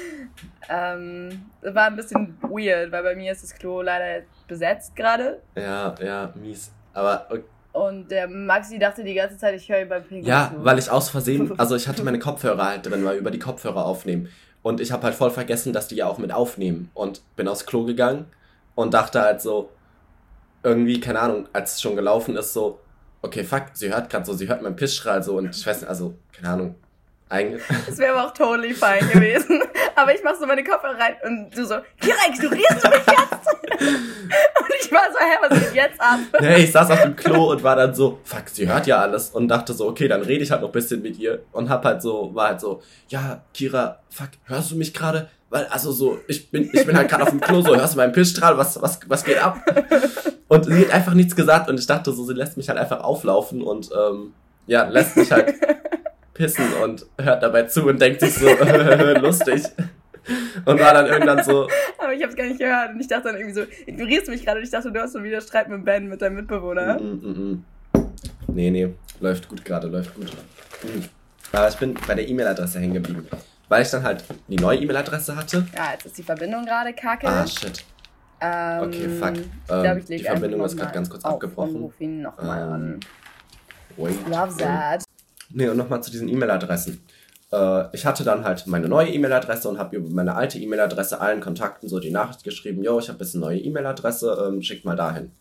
ähm, das war ein bisschen weird, weil bei mir ist das Klo leider besetzt gerade. ja, ja, mies. Aber okay. Und der Maxi dachte die ganze Zeit, ich höre ihn beim Pinkeln ja, zu. weil ich aus Versehen, also ich hatte meine Kopfhörer halt drin, weil wir über die Kopfhörer aufnehmen. Und ich habe halt voll vergessen, dass die ja auch mit aufnehmen. Und bin aufs Klo gegangen und dachte halt so, irgendwie, keine Ahnung, als es schon gelaufen ist, so, okay, fuck, sie hört gerade so, sie hört meinen Pissstrahl so und ich weiß nicht, also, keine Ahnung, eigentlich. Das wäre aber auch totally fine gewesen. aber ich mach so meine Kopfhörer rein und du so, Kira, ignorierst du mich jetzt? und ich war so, hä, was geht jetzt ab? Nee, ich saß auf dem Klo und war dann so, fuck, sie hört ja alles und dachte so, okay, dann rede ich halt noch ein bisschen mit ihr und hab halt so, war halt so, ja, Kira, fuck, hörst du mich gerade? Weil, also so, ich bin, ich bin halt gerade auf dem Klo, so, hörst du meinen Pissstrahl, was, was, was geht ab? Und sie hat einfach nichts gesagt und ich dachte so, sie lässt mich halt einfach auflaufen und, ähm, ja, lässt mich halt pissen und hört dabei zu und denkt sich so, lustig. Und war dann irgendwann so, Aber ich hab's gar nicht gehört und ich dachte dann irgendwie so, ignorierst du mich gerade? Und ich dachte, du hast schon wieder Streit mit Ben, mit deinem Mitbewohner. Mm, mm, mm. Nee, nee, läuft gut gerade, läuft gut. Mm. Aber ich bin bei der E-Mail-Adresse hängen geblieben. Weil ich dann halt die neue E-Mail-Adresse hatte. Ja, jetzt ist die Verbindung gerade kacke. Ah, shit. ähm, okay, fuck. Ich Ähm, glaube, ich die lege Verbindung ist mal ganz kurz auf abgebrochen. Ruf ihn nochmal Ähm, an. Wait. Love that. Nee, und nochmal zu diesen E-Mail-Adressen. Äh, ich hatte dann halt meine neue E-Mail-Adresse und habe über meine alte E-Mail-Adresse allen Kontakten so die Nachricht geschrieben, yo, ich habe jetzt eine neue E-Mail-Adresse, ähm, schickt mal dahin.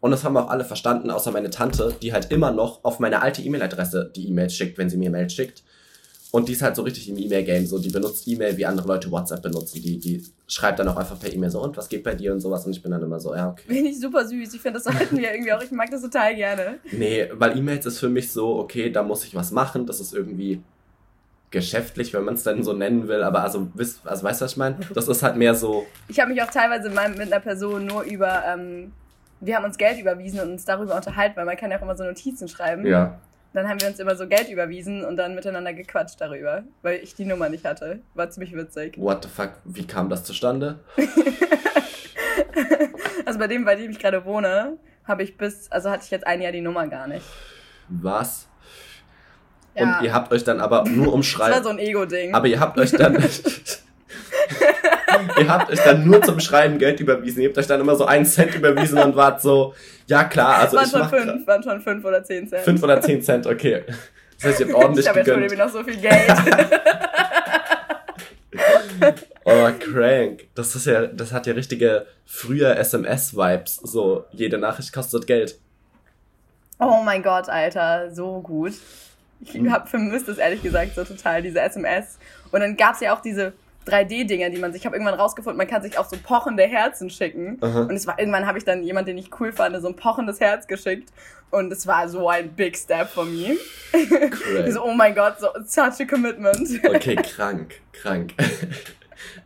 Und das haben auch alle verstanden, außer meine Tante, die halt immer noch auf meine alte E-Mail-Adresse die E-Mails schickt, wenn sie mir Mails schickt. Und die ist halt so richtig im E-Mail-Game, so die benutzt E-Mail, wie andere Leute WhatsApp benutzen. Die, die schreibt dann auch einfach per E-Mail so, und was geht bei dir und sowas. Und ich bin dann immer so, ja, okay. Finde ich super süß. Ich finde, das sollten wir irgendwie auch. Ich mag das total gerne. Nee, weil E-Mails ist für mich so, okay, da muss ich was machen. Das ist irgendwie geschäftlich, wenn man es dann so nennen will. Aber also, wisst, also weißt du, was ich meine? Das ist halt mehr so, Ich habe mich auch teilweise mit einer Person nur über. Ähm, wir haben uns Geld überwiesen und uns darüber unterhalten, weil man kann ja auch immer so Notizen schreiben. ja. Dann haben wir uns immer so Geld überwiesen und dann miteinander gequatscht darüber, weil ich die Nummer nicht hatte. War ziemlich witzig. What the fuck, wie kam das zustande? Also bei dem, bei dem ich gerade wohne, habe ich bis, also hatte ich jetzt ein Jahr die Nummer gar nicht. Was? Ja. Und ihr habt euch dann aber nur um Das war so ein Ego-Ding. aber ihr habt euch dann. ihr habt euch dann nur zum Schreiben Geld überwiesen. Ihr habt euch dann immer so einen Cent überwiesen und wart so, ja klar, also waren ich schon fünf, waren schon fünf oder zehn Cent. fünf oder zehn Cent, okay. Das heißt, ihr habt ordentlich ich habe jetzt schon gegönnt. irgendwie noch so viel Geld. Oh, crank. Das ist ja, das hat ja richtige frühe SMS-Vibes. So, jede Nachricht kostet Geld. oh mein Gott, Alter, so gut. Ich Hm. hab vermisst es ehrlich gesagt so total, diese SMS. Und dann gab's ja auch diese 3D-Dinger, die man sich, ich habe irgendwann rausgefunden, man kann sich auch so pochende Herzen schicken. Aha. Und es war, irgendwann habe ich dann jemand, den ich cool fand, so ein pochendes Herz geschickt. Und es war so ein big step von mir. So, oh mein Gott, so such a commitment. Okay, krank, krank.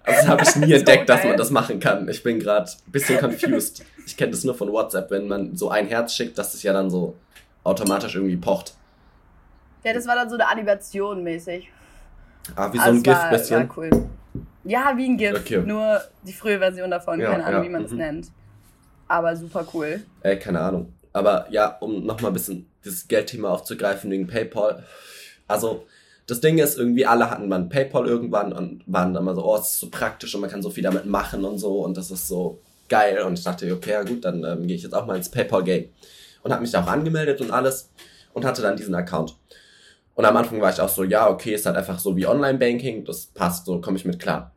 Also das habe ich nie So entdeckt, dass geil. man das machen kann. Ich bin gerade ein bisschen confused. Ich kenne das nur von WhatsApp, wenn man so ein Herz schickt, dass es ja dann so automatisch irgendwie pocht. Ja, das war dann so eine Animation mäßig. Ah, wie so ein es GIF war, bisschen. War cool. Ja, wie ein GIF. Okay. Nur die frühe Version davon. Ja, Keine Ahnung, ja, wie man es mhm. nennt. Aber super cool. Ey, keine Ahnung. Aber ja, um nochmal ein bisschen dieses Geldthema aufzugreifen wegen PayPal. Also, das Ding ist, irgendwie alle hatten mal PayPal irgendwann und waren dann mal so, oh, es ist so praktisch und man kann so viel damit machen und so und das ist so geil. Und ich dachte, okay, ja gut, dann ähm, gehe ich jetzt auch mal ins PayPal-Game. Und habe mich da auch angemeldet und alles und hatte dann diesen Account. Und am Anfang war ich auch so, ja, okay, ist halt einfach so wie Online-Banking, das passt, so komme ich mit klar.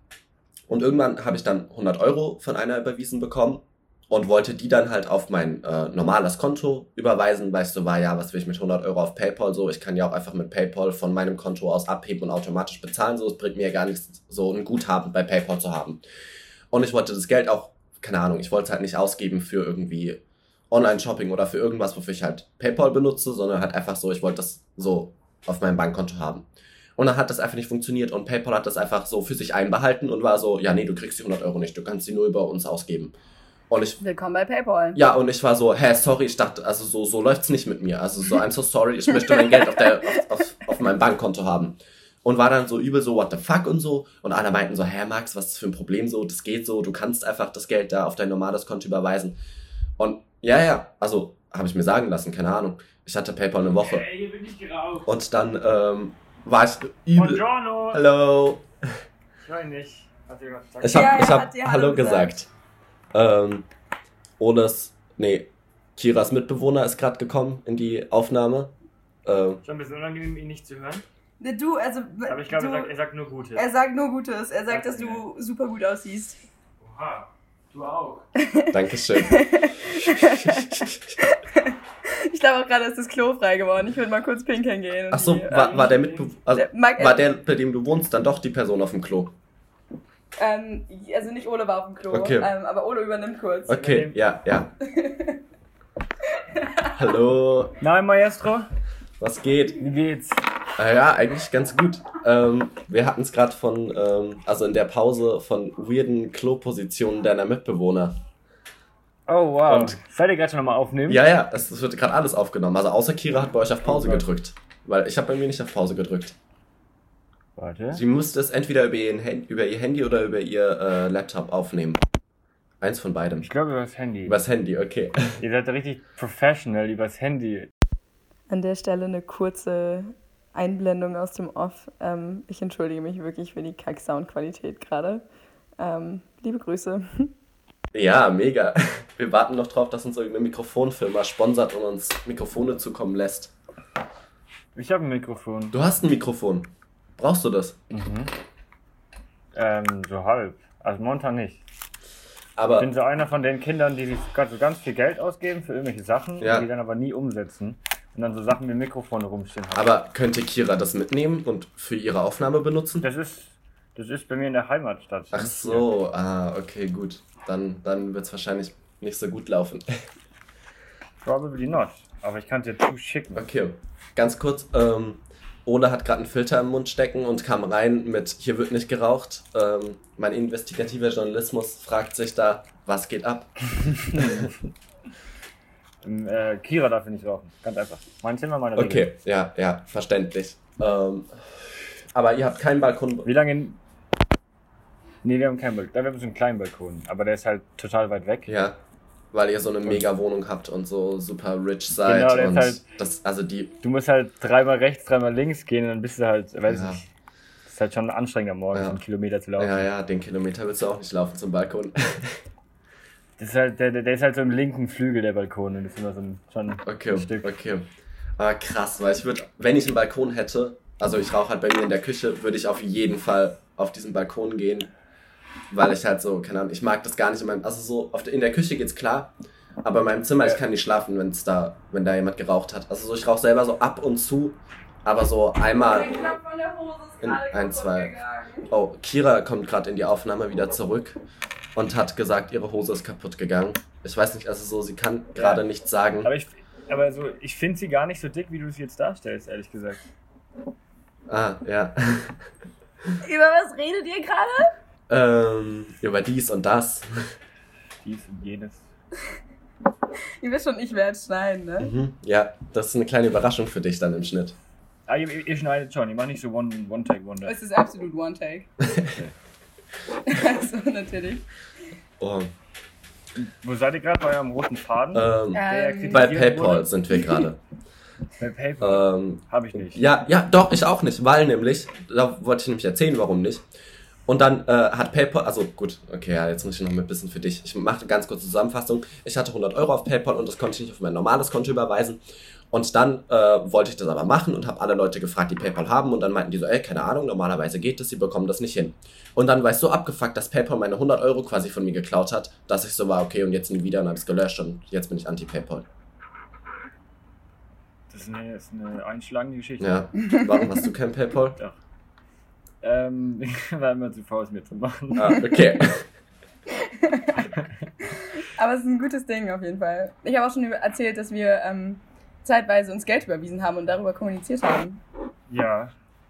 Und irgendwann habe ich dann 100 Euro von einer überwiesen bekommen und wollte die dann halt auf mein äh, normales Konto überweisen, weil ich so war, ja, was will ich mit 100 Euro auf PayPal so, ich kann ja auch einfach mit PayPal von meinem Konto aus abheben und automatisch bezahlen, so, es bringt mir ja gar nichts, so ein Guthaben bei PayPal zu haben. Und ich wollte das Geld auch, keine Ahnung, ich wollte es halt nicht ausgeben für irgendwie Online-Shopping oder für irgendwas, wofür ich halt PayPal benutze, sondern halt einfach so, ich wollte das so auf meinem Bankkonto haben. Und dann hat das einfach nicht funktioniert und PayPal hat das einfach so für sich einbehalten und war so, ja, nee, du kriegst die 100 Euro nicht, du kannst sie nur über uns ausgeben. Und ich Willkommen bei PayPal. ja, und ich war so, hä, sorry, ich dachte, also so, so läuft's nicht mit mir. Also so, I'm so sorry, ich möchte mein Geld auf, der, auf, auf, auf meinem Bankkonto haben. Und war dann so übel so, what the fuck und so. Und alle meinten so, hä, Max, was ist für ein Problem so? Das geht so, du kannst einfach das Geld da auf dein normales Konto überweisen. Und ja, ja, also habe ich mir sagen lassen, keine Ahnung. Ich hatte PayPal eine Woche. Ey, hier bin ich geraucht. Und dann ähm, war ich übel. Buongiorno. Hallo. Ich weiß nicht. Hat ihr gesagt? Ich habe Ja, ich hab Hallo Hallo gesagt. gesagt. Ähm, Oles, nee, Kiras Mitbewohner ist gerade gekommen in die Aufnahme. Ähm, Schon ein bisschen unangenehm, ihn nicht zu hören. Du, also. Aber ich glaube, du, er, sagt- er sagt nur Gutes. er sagt nur Gutes. Er sagt, dass du super gut aussiehst. Oha, du auch. Dankeschön. Ich glaube auch gerade ist das Klo frei geworden. Ich würde mal kurz pinkeln gehen. und Ach so, die, war, ähm, war der Mitbewohner, also, der- war der, bei dem du wohnst, dann doch die Person auf dem Klo? Ähm, also nicht Ole war auf dem Klo, Okay. ähm, aber Ole übernimmt kurz. Okay, ja, ja. Hallo, Nein, Maestro, was geht? wie geht's? Äh, ja, eigentlich ganz gut. Ähm, wir hatten es gerade von, ähm, also in der Pause von weirden Klopositionen deiner Mitbewohner. Oh, wow. Und- Seid ihr gerade schon nochmal aufnehmen? Ja, ja, es, es wird gerade alles aufgenommen. Also außer Kira hat bei euch auf Pause Oh gedrückt. Weil ich habe bei mir nicht auf Pause gedrückt. Warte. Sie musste es entweder über, ihren Hand, über ihr Handy oder über ihr äh, Laptop aufnehmen. Eins von beidem. Ich glaube über das Handy. Übers Handy, okay. Ihr seid richtig professional übers Handy. An der Stelle eine kurze Einblendung aus dem Off. Ähm, ich entschuldige mich wirklich für die Kack-Soundqualität gerade. Ähm, liebe Grüße. Ja, mega. Wir warten noch drauf, dass uns irgendeine Mikrofonfirma sponsert und uns Mikrofone zukommen lässt. Ich habe ein Mikrofon. Du hast ein Mikrofon. Brauchst du das? Ähm, so halb. Also momentan nicht. Ich Aber bin so einer von den Kindern, die sich ganz, so ganz viel Geld ausgeben für irgendwelche Sachen, Ja. die dann aber nie umsetzen. Und dann so Sachen wie Mikrofone rumstehen haben. Aber könnte Kira das mitnehmen und für ihre Aufnahme benutzen? Das ist, das ist bei mir in der Heimatstadt. Ach so, ah, okay, gut. Dann, dann wird es wahrscheinlich nicht so gut laufen. Probably not. Aber ich kann es dir zuschicken. Okay, ganz kurz. Ähm, Ole hat gerade einen Filter im Mund stecken und kam rein mit Hier wird nicht geraucht. Ähm, mein investigativer Journalismus fragt sich da, was geht ab? Ähm, Äh, Kira darf nicht rauchen. Ganz einfach. Mein Zimmer, meine Regel. Okay, ja, ja, verständlich. Ähm, aber ihr habt keinen Balkon. Wie lange in. Nee, wir haben keinen Balkon. Wir haben so einen kleinen Balkon. Aber der ist halt total weit weg. Ja, weil ihr so eine mega Wohnung habt und so super rich seid. Genau, der ist und halt- das, also die, Du musst halt dreimal rechts, dreimal links gehen und dann bist du halt, weiß Ja. nicht. Das ist halt schon anstrengend am Morgen, Ja. so einen Kilometer zu laufen. ja, ja, den Kilometer willst du auch nicht laufen zum Balkon. Das ist halt, der, der ist halt so im linken Flügel, der Balkon. Und das ist immer so ein, schon Okay, ein Stück. okay. Aber krass, weil ich würde, wenn ich einen Balkon hätte, also ich rauche halt bei mir in der Küche, würde ich auf jeden Fall auf diesen Balkon gehen, weil ich halt so, keine Ahnung, ich mag das gar nicht in meinem, also so, auf der, in der Küche geht's klar, aber in meinem Zimmer, ich kann nicht schlafen, wenn es da, wenn da jemand geraucht hat. Also so, ich rauche selber so ab und zu, aber so einmal, in ein, zwei. Oh, Kira kommt gerade in die Aufnahme wieder zurück und hat gesagt, ihre Hose ist kaputt gegangen. Ich weiß nicht, also so, sie kann gerade Ja. nichts sagen. Aber ich, aber so, ich finde sie gar nicht so dick, wie du sie jetzt darstellst, ehrlich gesagt. Ah, ja. Über was redet ihr gerade? Ähm, über dies und das. Dies und jenes. Ihr wisst schon, ich werde schneiden, ne? Mhm. Ja, das ist eine kleine Überraschung für dich dann im Schnitt. Ah, ihr, ihr schneidet schon, ihr macht nicht so One- One-Take-Wonder. Es ist absolut One-Take. also, natürlich. Oh. Wo seid ihr gerade bei eurem roten Faden? Ähm, Ähm, bei PayPal wurde? sind wir gerade. Bei PayPal. ähm, Habe ich nicht. ja, ja, doch, ich auch nicht, weil nämlich, da wollte ich nämlich erzählen, warum nicht. Und dann äh, hat PayPal, also gut, okay, ja, jetzt muss ich noch ein bisschen für dich. Ich mache eine ganz kurze Zusammenfassung. Ich hatte 100 Euro auf PayPal und das konnte ich nicht auf mein normales Konto überweisen. Und dann äh, wollte ich das aber machen und habe alle Leute gefragt, die PayPal haben. Und dann meinten die so, ey, keine Ahnung, normalerweise geht das, sie bekommen das nicht hin. Und dann war ich so abgefuckt, dass PayPal meine 100 Euro quasi von mir geklaut hat, dass ich so war, okay, und jetzt nie wieder und habe es gelöscht und jetzt bin ich anti-PayPal. Das ist eine, ist eine einschlagende Geschichte. Ja, warum hast du kein PayPal? Ähm, ich war immer zu faul, es mir zu machen. Ah, okay. Aber es ist ein gutes Ding auf jeden Fall. Ich habe auch schon erzählt, dass wir ähm, zeitweise uns Geld überwiesen haben und darüber kommuniziert haben. Ja.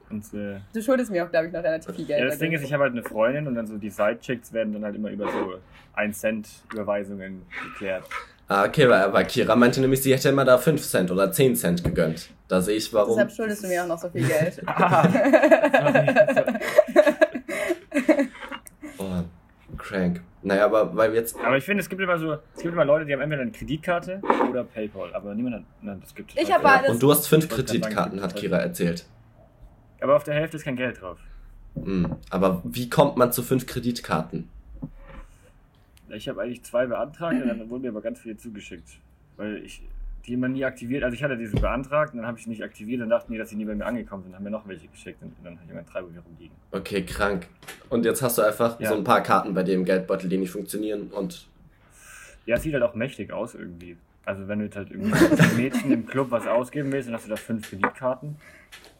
Und, äh, Du schuldest mir auch, glaube ich, noch relativ viel Geld. ja, das Ding ist, ich habe halt eine Freundin und dann so die Sidechicks werden dann halt immer über so 1 Cent Überweisungen geklärt. Ah, okay, weil, weil Kira meinte nämlich, sie hätte immer da 5 Cent oder 10 Cent gegönnt. Da sehe ich warum. Deshalb schuldest du mir auch noch so viel Geld. Oh, crank. Naja, aber weil wir jetzt. Aber ich finde, es gibt immer so, es gibt immer Leute, die haben entweder eine Kreditkarte oder PayPal, aber niemand hat, nein, das gibt es Ich hab halt. beides. Und du hast fünf Kreditkarten, hat Kira erzählt. Aber auf der Hälfte ist kein Geld drauf. Hm. Aber wie kommt man zu fünf Kreditkarten? Ich habe eigentlich zwei beantragt und dann wurden mir aber ganz viele zugeschickt. Weil ich die immer nie aktiviert. Also ich hatte diese beantragt und dann habe ich sie nicht aktiviert und dachten die, dass sie nie bei mir angekommen sind, haben mir noch welche geschickt und dann habe ich immer drei bei mir rumliegen. Okay, krank. Und jetzt hast du einfach Ja. so ein paar Karten bei im Geldbeutel, die nicht funktionieren und. Ja, es sieht halt auch mächtig aus irgendwie. Also wenn du jetzt halt irgendwie Mädchen im Club was ausgeben willst, dann hast du da fünf Kreditkarten.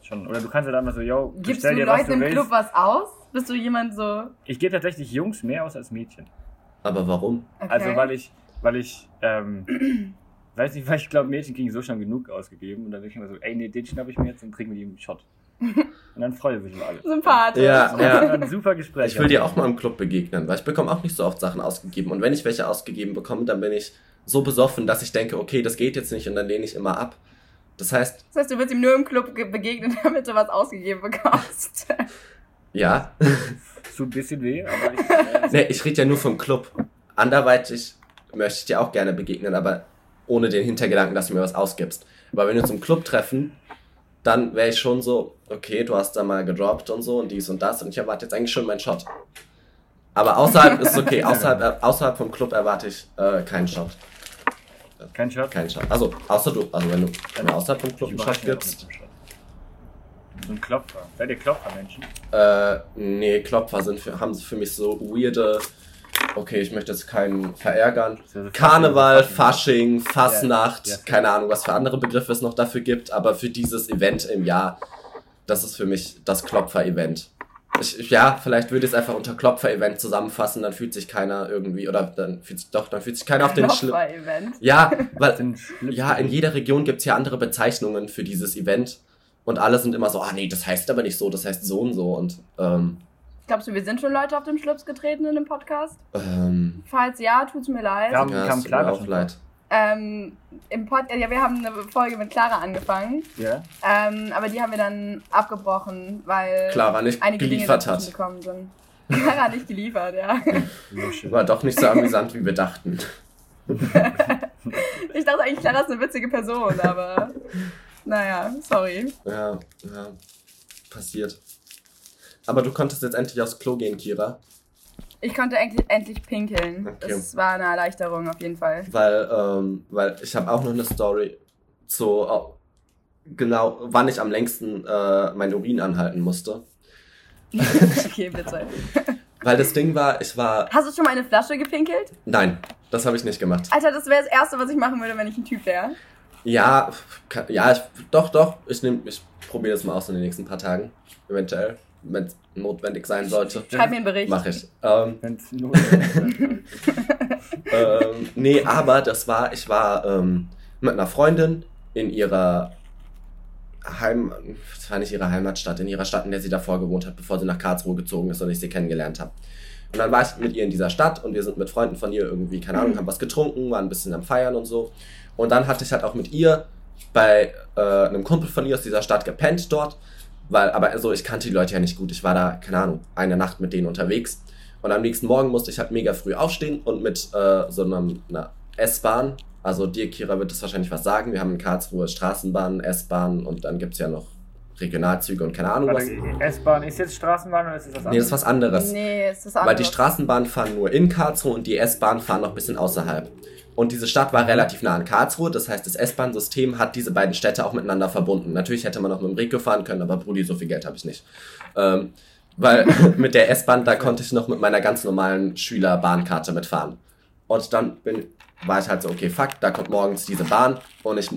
Schon. Oder du kannst halt einfach so, yo, Gibst bestell du dir was Leuten du im willst. Club was aus? Bist du jemand so. Ich gebe tatsächlich Jungs mehr aus als Mädchen. Aber warum? Okay. Also weil ich, weil ich, ähm, weiß nicht, weil ich glaube, Mädchen kriegen so schon genug ausgegeben und dann denke ich mir so, ey, nee, den schnapp ich mir jetzt und trinken wir die einen Shot. Und dann freuen sich immer alle. Sympathisch. Ja, ja. ein super Gespräch. Ich will dir auch mal im Club begegnen, weil ich bekomme auch nicht so oft Sachen ausgegeben. Und wenn ich welche ausgegeben bekomme, dann bin ich so besoffen, dass ich denke, okay, das geht jetzt nicht und dann lehne ich immer ab. Das heißt, Das heißt, du willst ihm nur im Club ge- begegnen, damit du was ausgegeben bekommst. ja. So ein bisschen weh, aber ich, nee, ich rede ja nur vom Club. Anderweitig möchte ich dir auch gerne begegnen, aber ohne den Hintergedanken, dass du mir was ausgibst. Aber wenn wir uns im Club treffen dann wäre ich schon so, okay, du hast da mal gedroppt und so und dies und das und ich erwarte jetzt eigentlich schon meinen Shot. Aber außerhalb ist okay, außerhalb, äh, außerhalb vom Club erwarte ich äh, keinen Shot. Kein Shot? Keinen Shot. Also, außer du, also wenn du, wenn du außerhalb vom Club einen Shot gibst. dem Shot. So ein Klopfer. Seid ihr Klopfermenschen? Äh, nee, Klopfer sind für, haben für mich so weirde, okay, ich möchte jetzt keinen verärgern. ist ja so Karneval, Fasching. Fasching, Fasnacht, Ja, ja. keine Ahnung, was für andere Begriffe es noch dafür gibt, aber für dieses Event im Jahr, das ist für mich das Klopfer-Event. Ich, ich- ja, vielleicht würde ich es einfach unter Klopfer-Event zusammenfassen, dann fühlt sich keiner irgendwie, oder dann fühlt sich, doch, dann fühlt sich keiner auf den Schlimm. Klopfer-Event. Ja, weil, ja, in jeder Region gibt's ja andere Bezeichnungen für dieses Event. Und alle sind immer so, ah nee, das heißt aber nicht so, das heißt so und so. Und ähm, Glaubst du, wir sind schon Leute auf dem Schlips getreten in dem Podcast? ähm, Falls ja, tut's mir leid. Kam- ja, kam es tut Clara mir auch leid. Ähm, Im Pod ja, wir haben eine Folge mit Clara angefangen, Ja? ähm, aber die haben wir dann abgebrochen, weil Clara nicht einige geliefert Dinge hat. gekommen sind. Clara hat nicht geliefert, ja. War doch nicht so amüsant, wie wir dachten. Ich dachte eigentlich, Clara ist eine witzige Person, aber naja, sorry. Ja, ja, passiert. Aber du konntest jetzt endlich aufs Klo gehen, Kira. Ich konnte endlich, endlich pinkeln. Okay. Das war eine Erleichterung auf jeden Fall. Weil, ähm, weil ich habe auch noch eine Story zu, oh, genau, wann ich am längsten äh, mein Urin anhalten musste. okay, bitte. Weil das Ding war, ich war, Hast du schon mal eine Flasche gepinkelt? nein, das habe ich nicht gemacht. Alter, das wäre das Erste, was ich machen würde, wenn ich ein Typ wäre. Ja, kann, ja, ich, doch, doch. Ich nehm, ich probiere das mal aus in den nächsten paar Tagen. Eventuell, wenn es notwendig sein sollte. Schreib mir einen Bericht. Mache ich. Ähm, Wenn's notwendig ist. ähm, nee, aber das war, ich war ähm, mit einer Freundin in ihrer Heim, das war nicht ihre Heimatstadt, in ihrer Stadt, in der sie davor gewohnt hat, bevor sie nach Karlsruhe gezogen ist und ich sie kennengelernt habe. Und dann war ich mit ihr in dieser Stadt und wir sind mit Freunden von ihr irgendwie, keine Ahnung, haben was getrunken, waren ein bisschen am Feiern und so. Und dann hatte ich halt auch mit ihr bei äh, einem Kumpel von ihr aus dieser Stadt gepennt dort, weil, aber also ich kannte die Leute ja nicht gut. Ich war da, keine Ahnung, eine Nacht mit denen unterwegs. Und am nächsten Morgen musste ich halt mega früh aufstehen und mit äh, so einem, einer S-Bahn, also dir, Kira, wird das wahrscheinlich was sagen. Wir haben in Karlsruhe Straßenbahn, S-Bahn und dann gibt's ja noch Regionalzüge und keine Ahnung was. Warte, S-Bahn ist jetzt Straßenbahn oder ist das was Nee, das ist was anderes. Nee, ist das Weil die anderes. Straßenbahnen fahren nur in Karlsruhe und die S-Bahn fahren noch ein bisschen außerhalb. Und diese Stadt war relativ nah an Karlsruhe, das heißt, das S-Bahn-System hat diese beiden Städte auch miteinander verbunden. Natürlich hätte man auch mit dem Regio fahren können, aber Brudi, so viel Geld habe ich nicht. Ähm, weil mit der S-Bahn, da konnte ich noch mit meiner ganz normalen Schülerbahnkarte mitfahren. Und dann bin, war ich halt so, okay, fuck, da kommt morgens diese Bahn und ich,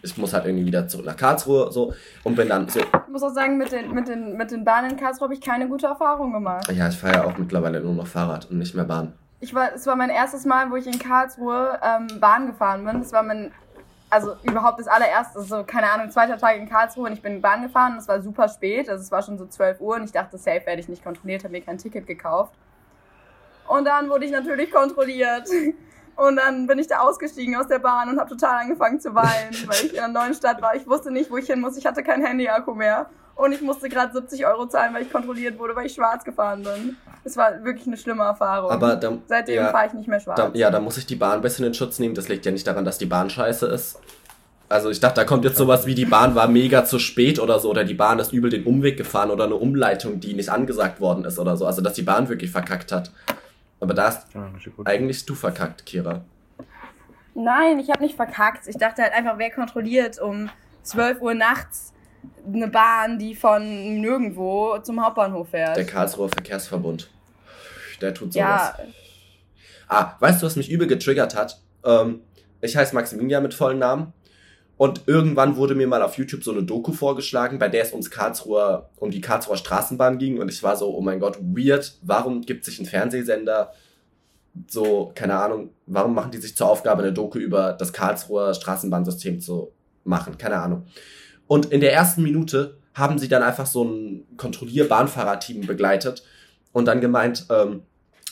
ich muss halt irgendwie wieder zurück nach Karlsruhe so und bin dann so, Ich muss auch sagen, mit den, mit den, mit den Bahnen in Karlsruhe habe ich keine gute Erfahrung gemacht. ja, ich fahre ja auch mittlerweile nur noch Fahrrad und nicht mehr Bahn. Ich war, es war mein erstes Mal, wo ich in Karlsruhe ähm, Bahn gefahren bin. Das war mein, also überhaupt das allererste, so keine Ahnung, zweiter Tag in Karlsruhe und ich bin Bahn gefahren. Es war super spät, also es war schon so 12 Uhr und ich dachte, safe werde ich nicht kontrolliert, habe mir kein Ticket gekauft. Und dann wurde ich natürlich kontrolliert. Und dann bin ich da ausgestiegen aus der Bahn und habe total angefangen zu weinen, weil ich in einer neuen Stadt war. Ich wusste nicht, wo ich hin muss. Ich hatte kein Handy-Akku mehr. Und ich musste gerade 70 Euro zahlen, weil ich kontrolliert wurde, weil ich schwarz gefahren bin. Es war wirklich eine schlimme Erfahrung. Aber da, Seitdem ja, fahre ich nicht mehr schwarz. Da, ja, da muss ich die Bahn ein bisschen in Schutz nehmen. Das liegt ja nicht daran, dass die Bahn scheiße ist. Also ich dachte, da kommt jetzt sowas wie die Bahn war mega zu spät oder so oder die Bahn ist übel den Umweg gefahren oder eine Umleitung, die nicht angesagt worden ist oder so. Also dass die Bahn wirklich verkackt hat. Aber da hast Ja, ist ja gut. eigentlich du verkackt, Kira. Nein, ich habe nicht verkackt. Ich dachte halt einfach, wer kontrolliert um 12 Uhr nachts eine Bahn, die von nirgendwo zum Hauptbahnhof fährt. Der Karlsruher Verkehrsverbund. Der tut sowas. ja, Ah, weißt du, was mich übel getriggert hat? Ähm, ich heiße Maximilian mit vollen Namen. Und irgendwann wurde mir mal auf YouTube so eine Doku vorgeschlagen, bei der es ums Karlsruher, um die Karlsruher Straßenbahn ging. Und ich war so, oh mein Gott, weird. Warum gibt sich ein Fernsehsender so, keine Ahnung, warum machen die sich zur Aufgabe, eine Doku über das Karlsruher Straßenbahnsystem zu machen? Keine Ahnung. Und in der ersten Minute haben sie dann einfach so ein Kontrollier-Bahnfahrerteam begleitet und dann gemeint, ähm,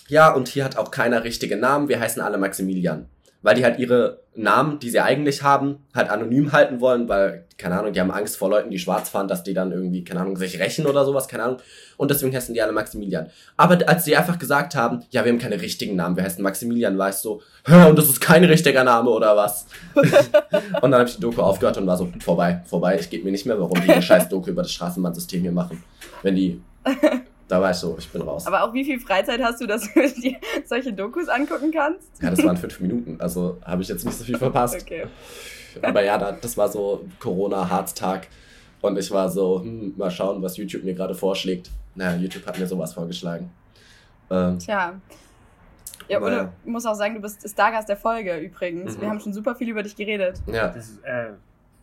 ja, und hier hat auch keiner richtige Namen, wir heißen alle Maximilian. Weil die halt ihre Namen, die sie eigentlich haben, halt anonym halten wollen, weil, keine Ahnung, die haben Angst vor Leuten, die schwarz fahren, dass die dann irgendwie, keine Ahnung, sich rächen oder sowas, keine Ahnung. Und deswegen heißen die alle Maximilian. Aber als sie einfach gesagt haben, ja, wir haben keine richtigen Namen, wir heißen Maximilian, war ich so, hä, und das ist kein richtiger Name oder was? und dann habe ich die Doku aufgehört und war so, vorbei, vorbei, ich gebe mir nicht mehr, warum die eine scheiß Doku über das Straßenbahnsystem hier machen. Wenn die, da war ich so, ich bin raus. Aber auch wie viel Freizeit hast du, dass du dir solche Dokus angucken kannst? Ja, das waren fünf Minuten, also habe ich jetzt nicht so viel verpasst. Okay. Aber ja, da- das war so Corona-Harztag. Und ich war so, hm, mal schauen, was YouTube mir gerade vorschlägt. Naja, YouTube hat mir sowas vorgeschlagen. Ähm, Tja. Ja, Aber und ja. ich muss auch sagen, du bist Stargast der Folge übrigens. Mhm. Wir haben schon super viel über dich geredet. ja, Das ist, äh,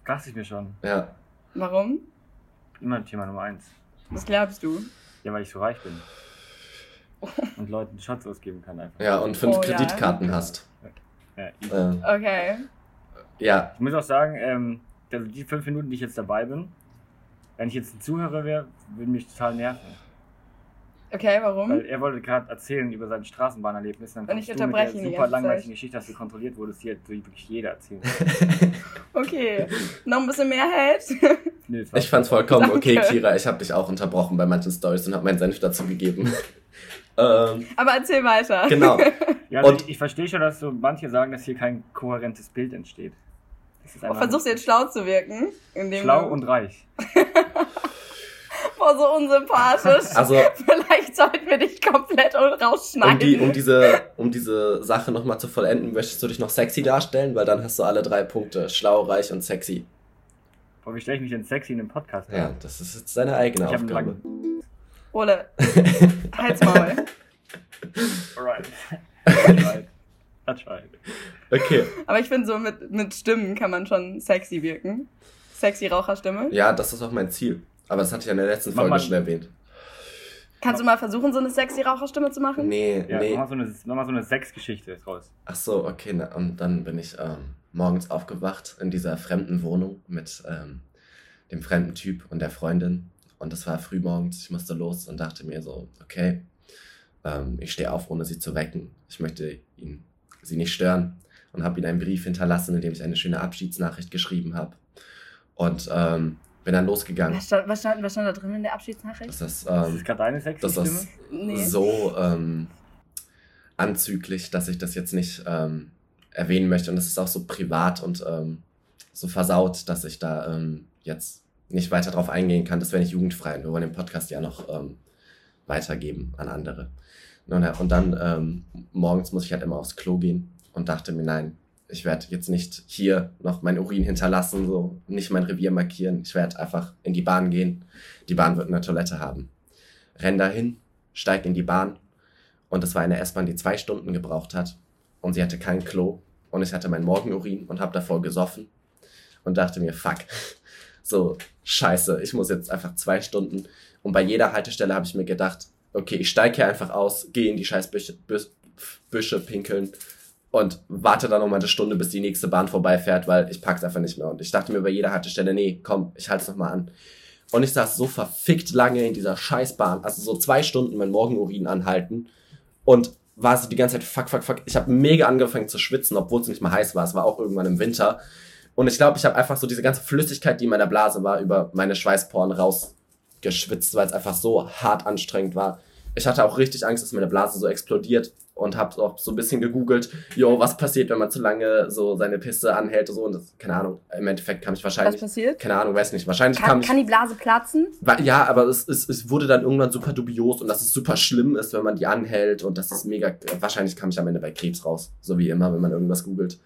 dachte ich mir schon. ja. Warum? Immer Thema Nummer eins. Was glaubst du? Ja, weil ich so reich bin. Und Leuten Shots ausgeben kann einfach. Ja, und fünf Oh, ja. Kreditkarten hast. Ja, ich, Ähm, Okay. ja, ich muss auch sagen, ähm, also die fünf Minuten, die ich jetzt dabei bin, wenn ich jetzt ein Zuhörer wäre, würde mich total nerven. Okay, warum? Weil er wollte gerade erzählen über sein Straßenbahnerlebnis. Dann Und ich kommst du mit der unterbreche ihn die super langweiligen Zeit. Geschichte, dass du kontrolliert wurdest, die hat wirklich jeder erzählt. Okay. Noch ein bisschen mehr Hate? Nee, ich fand's vollkommen okay, Danke. Kira. Ich habe dich auch unterbrochen bei manchen Stories und habe meinen Senf dazu gegeben. ähm, Aber erzähl weiter. genau. Ja, also Und- ich, ich verstehe schon, dass so manche sagen, dass hier kein kohärentes Bild entsteht. Oh, versuchst du jetzt schlau zu wirken? Indem schlau und reich. Boah, so unsympathisch. Also, Vielleicht sollten wir dich komplett rausschneiden. um, die, um, diese, um diese Sache nochmal zu vollenden, möchtest du dich noch sexy darstellen? Weil dann hast du alle drei Punkte. Schlau, reich und sexy. Boah, wie stelle ich mich denn sexy in einem Podcast Ja, das ist jetzt deine eigene Ich Aufgabe. Ole, halt's Maul. Alright. Alright. That's right. Okay. Aber ich finde, so mit, mit Stimmen kann man schon sexy wirken. Sexy Raucherstimme. Ja, das ist auch mein Ziel. Aber das hatte ich ja in der letzten Folge mal- schon erwähnt. Kannst du mal versuchen, so eine sexy Raucherstimme zu machen? Nee, Ja, nee. mach mal so eine, mach mal so eine Sexgeschichte draus. Ach so, okay. Na, und dann bin ich ähm, morgens aufgewacht in dieser fremden Wohnung mit ähm, dem fremden Typ und der Freundin. Und es war früh morgens, ich musste los und dachte mir so, okay, ähm, ich stehe auf, ohne sie zu wecken. Ich möchte ihn, sie nicht stören. Und habe ihm einen Brief hinterlassen, in dem ich eine schöne Abschiedsnachricht geschrieben habe. Und ähm, bin dann losgegangen. Was stand, was, stand, was stand da drin in der Abschiedsnachricht? Das ist, Das ähm, ist gerade deine sexy das Nee. so ähm, anzüglich, dass ich das jetzt nicht ähm, erwähnen möchte. Und es ist auch so privat und ähm, so versaut, dass ich da ähm, jetzt nicht weiter drauf eingehen kann. Das wäre nicht jugendfrei. Wir wollen den Podcast ja noch ähm, weitergeben an andere. Und, dann ähm, morgens muss ich halt immer aufs Klo gehen und dachte mir, nein, ich werde jetzt nicht hier noch mein Urin hinterlassen, so nicht mein Revier markieren. Ich werde einfach in die Bahn gehen. Die Bahn wird eine Toilette haben. Renn dahin, steig in die Bahn und es war eine S-Bahn, die zwei Stunden gebraucht hat und sie hatte kein Klo und ich hatte mein Morgenurin und habe davor gesoffen und dachte mir, fuck, so scheiße, ich muss jetzt einfach zwei Stunden und bei jeder Haltestelle habe ich mir gedacht, okay, ich steige hier einfach aus, gehe in die scheiß Büsche, Büs- Büsche pinkeln und warte dann noch mal eine Stunde, bis die nächste Bahn vorbeifährt, weil ich pack's einfach nicht mehr. Und ich dachte mir bei jeder Haltestelle, nee, komm, ich halte es noch mal an. Und ich saß so verfickt lange in dieser Scheißbahn, also so zwei Stunden mein Morgenurin anhalten und war so die ganze Zeit fuck, fuck, fuck. Ich habe mega angefangen zu schwitzen, obwohl es nicht mal heiß war. Es war auch irgendwann im Winter. Und ich glaube, ich habe einfach so diese ganze Flüssigkeit, die in meiner Blase war, über meine Schweißporen rausgeschwitzt, weil es einfach so hart anstrengend war. Ich hatte auch richtig Angst, dass meine Blase so explodiert und habe auch so ein bisschen gegoogelt, jo, was passiert, wenn man zu lange so seine Pisse anhält und so. Und das, keine Ahnung, im Endeffekt kam ich Was wahrscheinlich, passiert? keine Ahnung, weiß nicht, wahrscheinlich kam Kann, ich kann die Blase platzen? Ja, aber es, es, es wurde dann irgendwann super dubios und dass es super schlimm ist, wenn man die anhält und das ist mega. Wahrscheinlich kam ich am Ende bei Krebs raus, so wie immer, wenn man irgendwas googelt.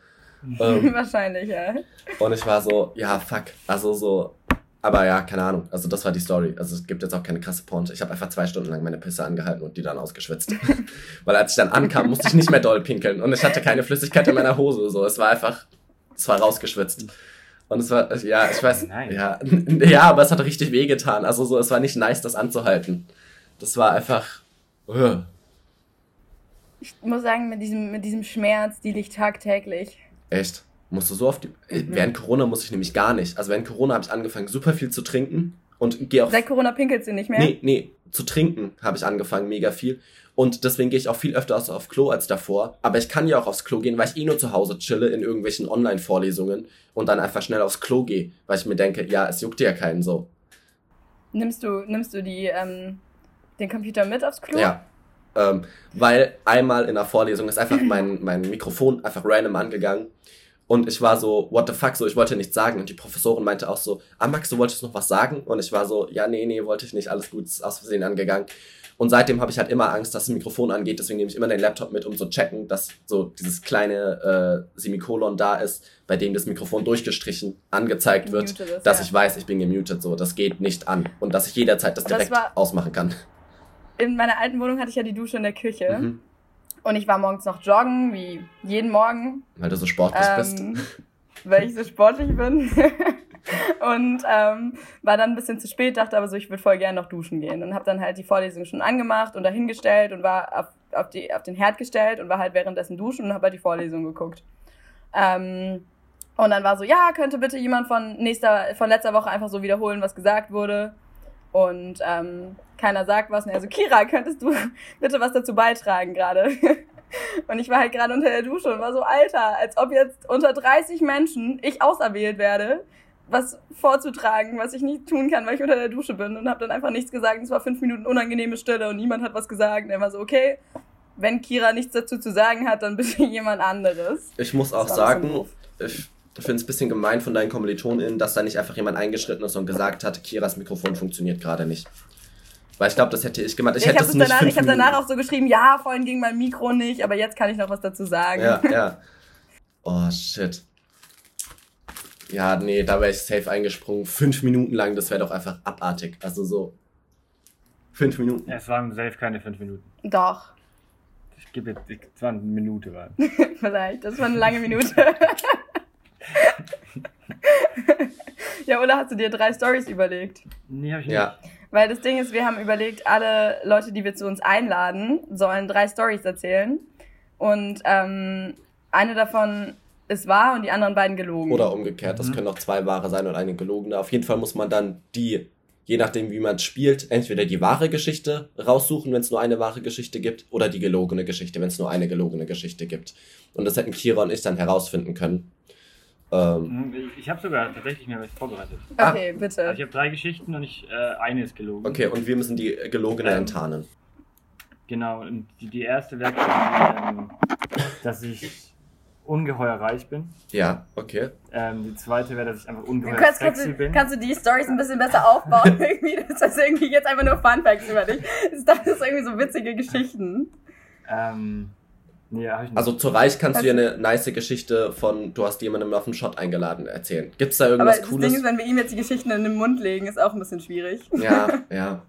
ähm, Wahrscheinlich, ja. und ich war so, ja, fuck. Also so. Aber ja, keine Ahnung. Also das war die Story. Also es gibt jetzt auch keine krasse Pointe. Ich habe einfach zwei Stunden lang meine Pisse angehalten und die dann ausgeschwitzt. Weil als ich dann ankam, musste ich nicht mehr doll pinkeln und ich hatte keine Flüssigkeit in meiner Hose. So, es war einfach, es war rausgeschwitzt. Und es war, ja, ich weiß, ja, ja, aber es hat richtig wehgetan. Also so, es war nicht nice, das anzuhalten. Das war einfach, uh. Ich muss sagen, mit diesem, mit diesem Schmerz, die liegt tagtäglich. echt. Musst du so oft, Mhm. während Corona muss ich nämlich gar nicht. Also während Corona habe ich angefangen, super viel zu trinken und gehe auch Seit Corona pinkelt sie nicht mehr. Nee, nee, zu trinken habe ich angefangen, mega viel. Und deswegen gehe ich auch viel öfter aufs Klo als davor. Aber ich kann ja auch aufs Klo gehen, weil ich eh nur zu Hause chille in irgendwelchen Online-Vorlesungen und dann einfach schnell aufs Klo gehe, weil ich mir denke, ja, es juckt ja keinen so. Nimmst du, nimmst du die, ähm, den Computer mit aufs Klo? Ja. Ähm, weil einmal in der Vorlesung ist einfach mein, mein Mikrofon einfach random angegangen. Und ich war so, what the fuck, so, ich wollte nichts sagen. Und die Professorin meinte auch so, ah Max, du wolltest noch was sagen? Und ich war so, ja, nee, nee, wollte ich nicht, alles gut, ist aus Versehen angegangen. Und seitdem habe ich halt immer Angst, dass das Mikrofon angeht, deswegen nehme ich immer den Laptop mit, um zu checken, dass so dieses kleine äh, Semikolon da ist, bei dem das Mikrofon durchgestrichen angezeigt wird, Gemutet ist, dass ja. ich weiß, ich bin gemutet, so, das geht nicht an. Und dass ich jederzeit das Das direkt war- ausmachen kann. In meiner alten Wohnung hatte ich ja die Dusche in der Küche. Mhm. Und ich war morgens noch joggen, wie jeden Morgen. Weil du so sportlich bist. Ähm, weil ich so sportlich bin. und ähm, war dann ein bisschen zu spät, dachte aber so, ich würde voll gerne noch duschen gehen. Und habe dann halt die Vorlesung schon angemacht und dahingestellt und war auf, auf, die, auf den Herd gestellt und war halt währenddessen duschen und habe halt die Vorlesung geguckt. Ähm, und dann war so, ja, könnte bitte jemand von nächster, von letzter Woche einfach so wiederholen, was gesagt wurde. Und ähm, keiner sagt was. Und er so, Kira, könntest du bitte was dazu beitragen gerade? Und ich war halt gerade unter der Dusche und war so, Alter, als ob jetzt unter 30 Menschen ich auserwählt werde, was vorzutragen, was ich nicht tun kann, weil ich unter der Dusche bin. Und habe dann einfach nichts gesagt. Es war fünf Minuten unangenehme Stille und niemand hat was gesagt. Und er war so, okay, wenn Kira nichts dazu zu sagen hat, dann bitte jemand anderes. Ich muss auch sagen, ich finde es ein bisschen gemein von deinen KommilitonInnen, dass da nicht einfach jemand eingeschritten ist und gesagt hat, Kiras Mikrofon funktioniert gerade nicht. Weil ich glaube, das hätte ich gemacht. Ich, Ich, hätte habe es nicht danach, ich hab danach auch so geschrieben, ja, vorhin ging mein Mikro nicht, aber jetzt kann ich noch was dazu sagen. Ja, ja. Oh, shit. Ja, nee, da wäre ich safe eingesprungen. Fünf Minuten lang, das wäre doch einfach abartig. Also so. Fünf Minuten. Es waren safe keine fünf Minuten. Doch, Ich gebe jetzt, es waren eine Minute waren. vielleicht. Das war eine lange Minute. ja, oder hast du dir drei Stories überlegt? Nee, hab ich nicht. Ja, Weil das Ding ist, wir haben überlegt, alle Leute, die wir zu uns einladen, sollen drei Stories erzählen. Und ähm, eine davon ist wahr und die anderen beiden gelogen. oder umgekehrt. Das Mhm. können auch zwei wahre sein und eine gelogene. Auf jeden Fall muss man dann die, je nachdem wie man spielt, entweder die wahre Geschichte raussuchen, wenn es nur eine wahre Geschichte gibt, oder die gelogene Geschichte, wenn es nur eine gelogene Geschichte gibt. Und das hätten Kira und ich dann herausfinden können. Ähm, Mhm, Ich, habe sogar tatsächlich mir was vorbereitet. Okay, bitte. Also ich habe drei Geschichten und ich, äh, eine ist gelogen. okay, und wir müssen die gelogene Ähm, enttarnen. Genau, und die, die erste wäre ähm, dass ich ungeheuer reich bin. Ja, okay. Ähm, die zweite wäre, dass ich einfach ungeheuer Kannst, kannst, sexy du, bin. kannst du die Stories ein bisschen besser aufbauen? irgendwie, das ist irgendwie jetzt einfach nur Fun Facts über dich. Das das ist irgendwie so witzige Geschichten. Ähm, nee, hab ich nicht. Also zu Reich kannst du ja eine nice Geschichte von, du hast jemanden auf den Shot eingeladen erzählen. Gibt's da Aber irgendwas das Cooles? Ding ist, wenn wir ihm jetzt die Geschichten in den Mund legen, ist auch ein bisschen schwierig. ja, ja.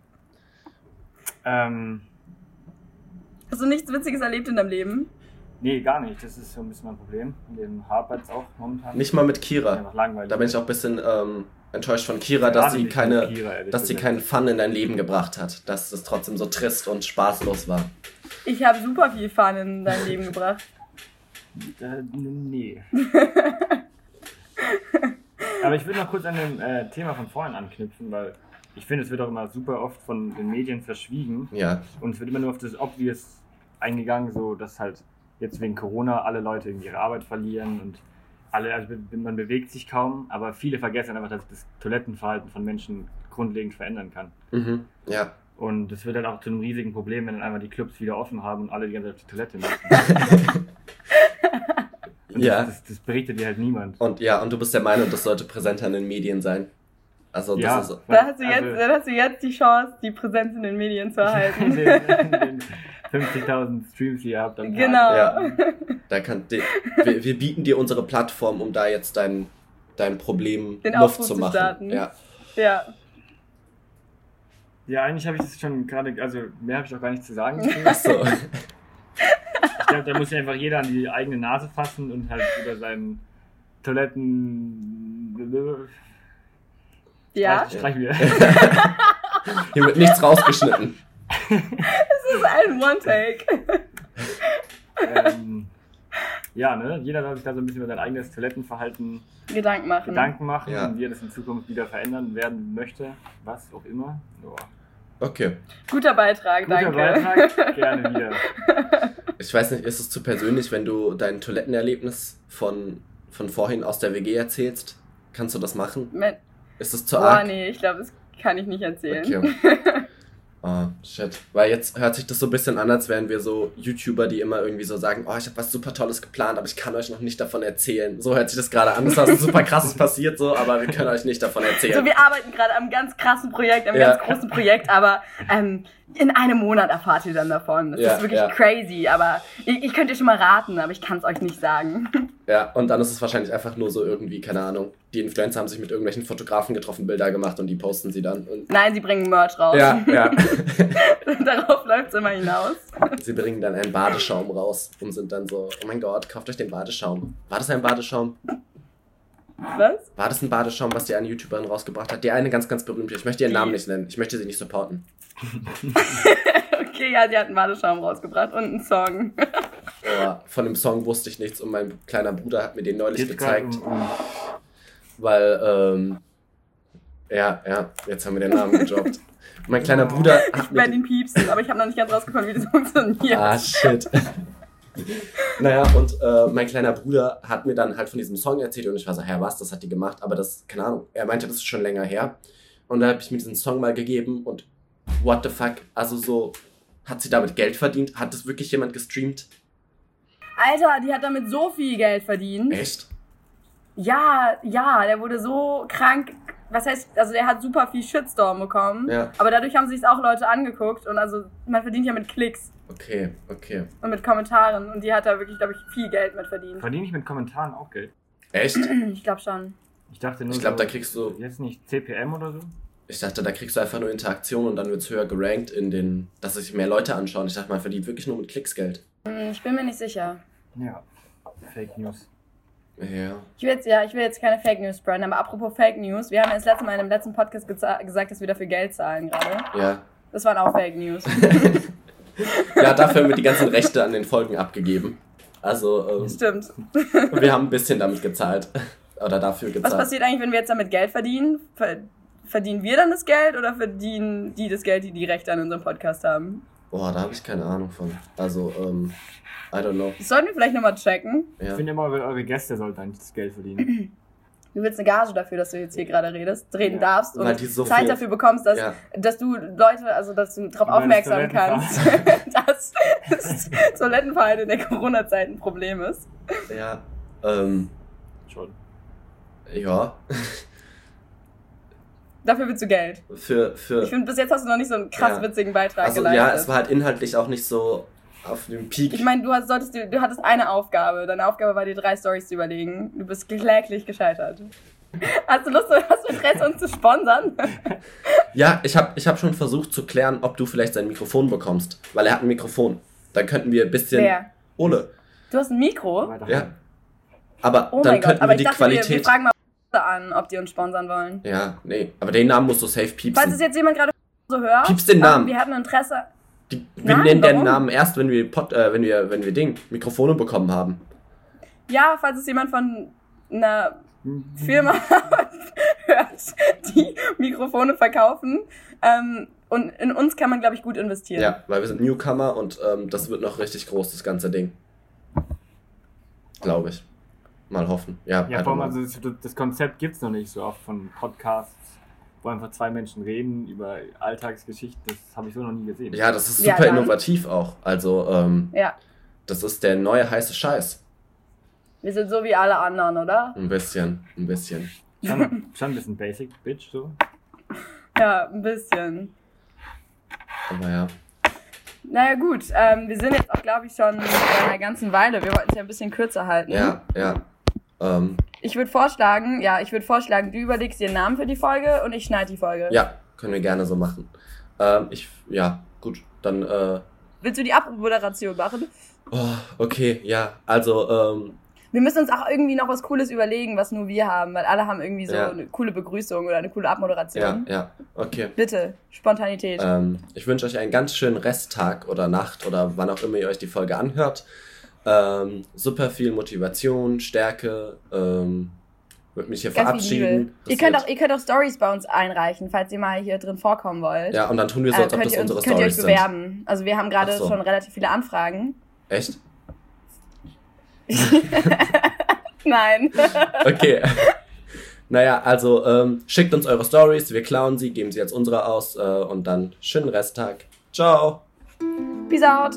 ähm, Hast du nichts Witziges erlebt in deinem Leben? nee, gar nicht. Das ist so ein bisschen mein Problem. In dem hapert es auch momentan. Nicht mal mit Das Kira. Einfach langweilig. Da bin ich auch ein bisschen ähm, enttäuscht von Kira, dass sie keine, Kira, dass sie keinen Fun in dein Leben gebracht hat. Dass es trotzdem so trist und spaßlos war. Ich habe super viel Fun in dein Leben gebracht. Äh, nee. Aber ich würde noch kurz an dem äh, Thema von vorhin anknüpfen, weil ich finde, es wird auch immer super oft von den Medien verschwiegen Ja, und es wird immer nur auf das Obvious eingegangen, so dass halt jetzt wegen Corona alle Leute irgendwie ihre Arbeit verlieren und alle, also man bewegt sich kaum, aber viele vergessen einfach, dass das Toilettenverhalten von Menschen grundlegend verändern kann. mhm. ja. Und das wird dann auch zu einem riesigen Problem, wenn dann einmal die Clubs wieder offen haben und alle die ganze Zeit auf die Toilette müssen. Ja. Das, das, das berichtet dir halt niemand. Und ja, und du bist der Meinung, das sollte präsenter in den Medien sein. Also das Ja. ist so. Da hast, du jetzt, Also- dann hast du jetzt die Chance, die Präsenz in den Medien zu erhalten. den, den 50.000 Streams, die ihr habt. am Tag. Genau. Ja. Da kann die, wir, wir bieten dir unsere Plattform, um da jetzt dein, dein Problem Den Luft Aufruf zu zu machen. starten. Ja. Ja. Ja, eigentlich habe ich das schon gerade, also mehr habe ich auch gar nicht zu sagen. Ach so. Ich glaube, da muss sich einfach jeder an die eigene Nase fassen und halt über seinen Toiletten. Ja. Streich, streich wieder. Hier wird nichts rausgeschnitten. Das ist ein One-Take. ähm, ja, ne? Jeder soll sich da so ein bisschen über sein eigenes Toilettenverhalten Gedanken machen. Gedanken machen Ja. und wie er das in Zukunft wieder verändern werden möchte. Was auch immer. Ja. Okay. Guter Beitrag, Guter danke. Beitrag, gerne wieder. Ich weiß nicht, ist es zu persönlich, wenn du dein Toilettenerlebnis von, von vorhin aus der WG erzählst? Kannst du das machen? Me- Ist es zu Boah, arg? nee, ich glaube, das kann ich nicht erzählen. Okay. Oh, shit. Weil jetzt hört sich das so ein bisschen an, als wären wir so YouTuber, die immer irgendwie so sagen, oh, ich habe was super Tolles geplant, aber ich kann euch noch nicht davon erzählen. So hört sich das gerade an. Das ist was super krasses passiert so, aber wir können euch nicht davon erzählen. So, wir arbeiten gerade am ganz krassen Projekt, am Ja. ganz großen Projekt, aber ähm, in einem Monat erfahrt ihr dann davon. Das Ja, ist wirklich ja. crazy, aber ich, ich könnte schon mal raten, aber ich kann es euch nicht sagen. Ja, und dann ist es wahrscheinlich einfach nur so irgendwie, keine Ahnung. Die Influencer haben sich mit irgendwelchen Fotografen getroffen, Bilder gemacht und die posten sie dann. Und Nein, sie bringen Merch raus. ja, ja. Darauf läuft es immer hinaus. sie bringen dann einen Badeschaum raus und sind dann so, oh mein Gott, kauft euch den Badeschaum. War das ein Badeschaum? Was? War das ein Badeschaum, was die eine YouTuberin rausgebracht hat? Die eine ganz, ganz berühmte. Ich möchte ihren Die- Namen nicht nennen. Ich möchte sie nicht supporten. Okay, ja, die hat einen Badeschaum rausgebracht und einen Song. Oh, von dem Song wusste ich nichts und mein kleiner Bruder hat mir den neulich grad gezeigt, um, um weil, ähm, ja, ja, jetzt haben wir den Namen gedroppt. Mein kleiner Bruder Ich werde den, ihn piepsen, aber ich habe noch nicht ganz rausgefunden, wie das funktioniert. Ah, shit. Naja, und äh, mein kleiner Bruder hat mir dann halt von diesem Song erzählt und ich war so, hä, was, das hat die gemacht, aber das, keine Ahnung, er meinte, das ist schon länger her. Und da habe ich mir diesen Song mal gegeben und what the fuck, also so, hat sie damit Geld verdient? Hat das wirklich jemand gestreamt? Alter, die hat damit so viel Geld verdient. Echt? Ja, ja, der wurde so krank. Was heißt, also der hat super viel Shitstorm bekommen. Ja. Aber dadurch haben sich auch Leute angeguckt und also man verdient ja mit Klicks Okay, okay. und mit Kommentaren und die hat da wirklich, glaube ich, viel Geld mit verdient. verdiene ich mit Kommentaren auch Geld? Echt? Ich glaube schon. Ich dachte nur Ich glaube, so, da kriegst du, Jetzt nicht CPM oder so? ich dachte, da kriegst du einfach nur Interaktion und dann wird's höher gerankt in den, dass sich mehr Leute anschauen. Ich dachte, man verdient wirklich nur mit Klicks Geld. Hm, Ich bin mir nicht sicher. Ja. Fake News. Ja. Ich will jetzt, ja, ich will jetzt keine Fake News spreaden, aber apropos Fake News, wir haben ja das letzte Mal in dem letzten Podcast gesagt, dass wir dafür Geld zahlen gerade. Ja. Das waren auch Fake News. Ja, dafür haben wir die ganzen Rechte an den Folgen abgegeben. Also, ähm, Stimmt. wir haben ein bisschen damit gezahlt. Oder dafür Was gezahlt. passiert eigentlich, wenn wir jetzt damit Geld verdienen? Ver verdienen wir dann das Geld oder verdienen die das Geld, die die Rechte an unserem Podcast haben? Boah, da habe ich keine Ahnung von. Also, ähm, I don't know. Das sollten wir vielleicht nochmal checken. Ja. Ich finde immer, eure Gäste sollten eigentlich das Geld verdienen. Du willst eine Gage dafür, dass du jetzt hier gerade redest, reden Ja. darfst und so Zeit viel- dafür bekommst, dass, Ja. dass du Leute, also dass du darauf aufmerksam kannst, dass das Toilettenverhalten in der Corona-Zeit ein Problem ist. Ja. Ähm, Schon. ja. Dafür willst du Geld. Für, für. Ich finde, bis jetzt hast du noch nicht so einen krass Ja. witzigen Beitrag Also, geleistet. ja, es war halt inhaltlich auch nicht so auf dem Peak. ich meine, du, hast, solltest, du, du hattest eine Aufgabe. Deine Aufgabe war, dir drei Stories zu überlegen. Du bist kläglich gescheitert. Hast du Lust, hast du Interesse, uns zu sponsern? Ja, ich habe ich hab schon versucht zu klären, ob du vielleicht sein Mikrofon bekommst. Weil er hat ein Mikrofon. Dann könnten wir ein bisschen. Wer? Ole. Du hast ein Mikro? Ja. Aber Oh dann Gott, könnten aber wir ich die dachte, wir, wir Qualität. fragen mal an, ob die uns sponsern wollen. ja, nee. Aber den Namen musst du safe piepsen. Falls es jetzt jemand gerade so hört, Piepst den ähm, Namen. wir hatten Interesse. Die, wir Nein, nennen den warum? Namen erst, wenn wir, Pod, äh, wenn wir, wenn wir Ding, Mikrofone bekommen haben. Ja, falls es jemand von einer Firma hört, die Mikrofone verkaufen. Ähm, und in uns kann man, glaube ich, gut investieren. Ja, weil wir sind Newcomer und ähm, das wird noch richtig groß, das ganze Ding. Glaube ich. Mal hoffen. Ja, Ja, I vor allem, also das, das Konzept gibt es noch nicht so oft von Podcasts, wo einfach zwei Menschen reden über Alltagsgeschichten. Das habe ich so noch nie gesehen. ja, das ist Ja, super dann. innovativ auch. Also, ähm, ja. das ist der neue heiße Scheiß. Wir sind so wie alle anderen, oder? Ein bisschen, ein bisschen. Schon, schon ein bisschen basic, bitch, so. Ja, ein bisschen. Aber ja. Naja, gut. Ähm, wir sind jetzt auch, glaube ich, schon bei einer ganzen Weile. Wir wollten es ja ein bisschen kürzer halten. Ja, ja. Ähm, Ich würde vorschlagen, ja, ich würde vorschlagen, du überlegst dir einen Namen für die Folge und ich schneide die Folge. ja, können wir gerne so machen. Ähm, ich, ja, gut. Dann, äh, Willst du die Abmoderation machen? oh, okay, ja. Also, ähm, Wir müssen uns auch irgendwie noch was Cooles überlegen, was nur wir haben, weil alle haben irgendwie so Ja. eine coole Begrüßung oder eine coole ja, Abmoderation. ja, okay. Bitte, Spontanität. Ähm, ich wünsche euch einen ganz schönen Resttag oder Nacht oder wann auch immer ihr euch die Folge anhört. Ähm, super viel Motivation, Stärke, ähm, Würde mich hier Ganz verabschieden. Ihr könnt, auch, ihr könnt auch Stories bei uns einreichen, falls ihr mal hier drin vorkommen wollt. ja, und dann tun wir so, äh, als ob könnt, das ihr uns, unsere könnt ihr euch Stories sind. bewerben. Also wir haben gerade so. schon relativ viele Anfragen. Echt? Nein. Okay. naja, also ähm, schickt uns eure Stories, wir klauen sie, geben sie als unsere aus äh, und dann schönen Resttag. Ciao. Peace out.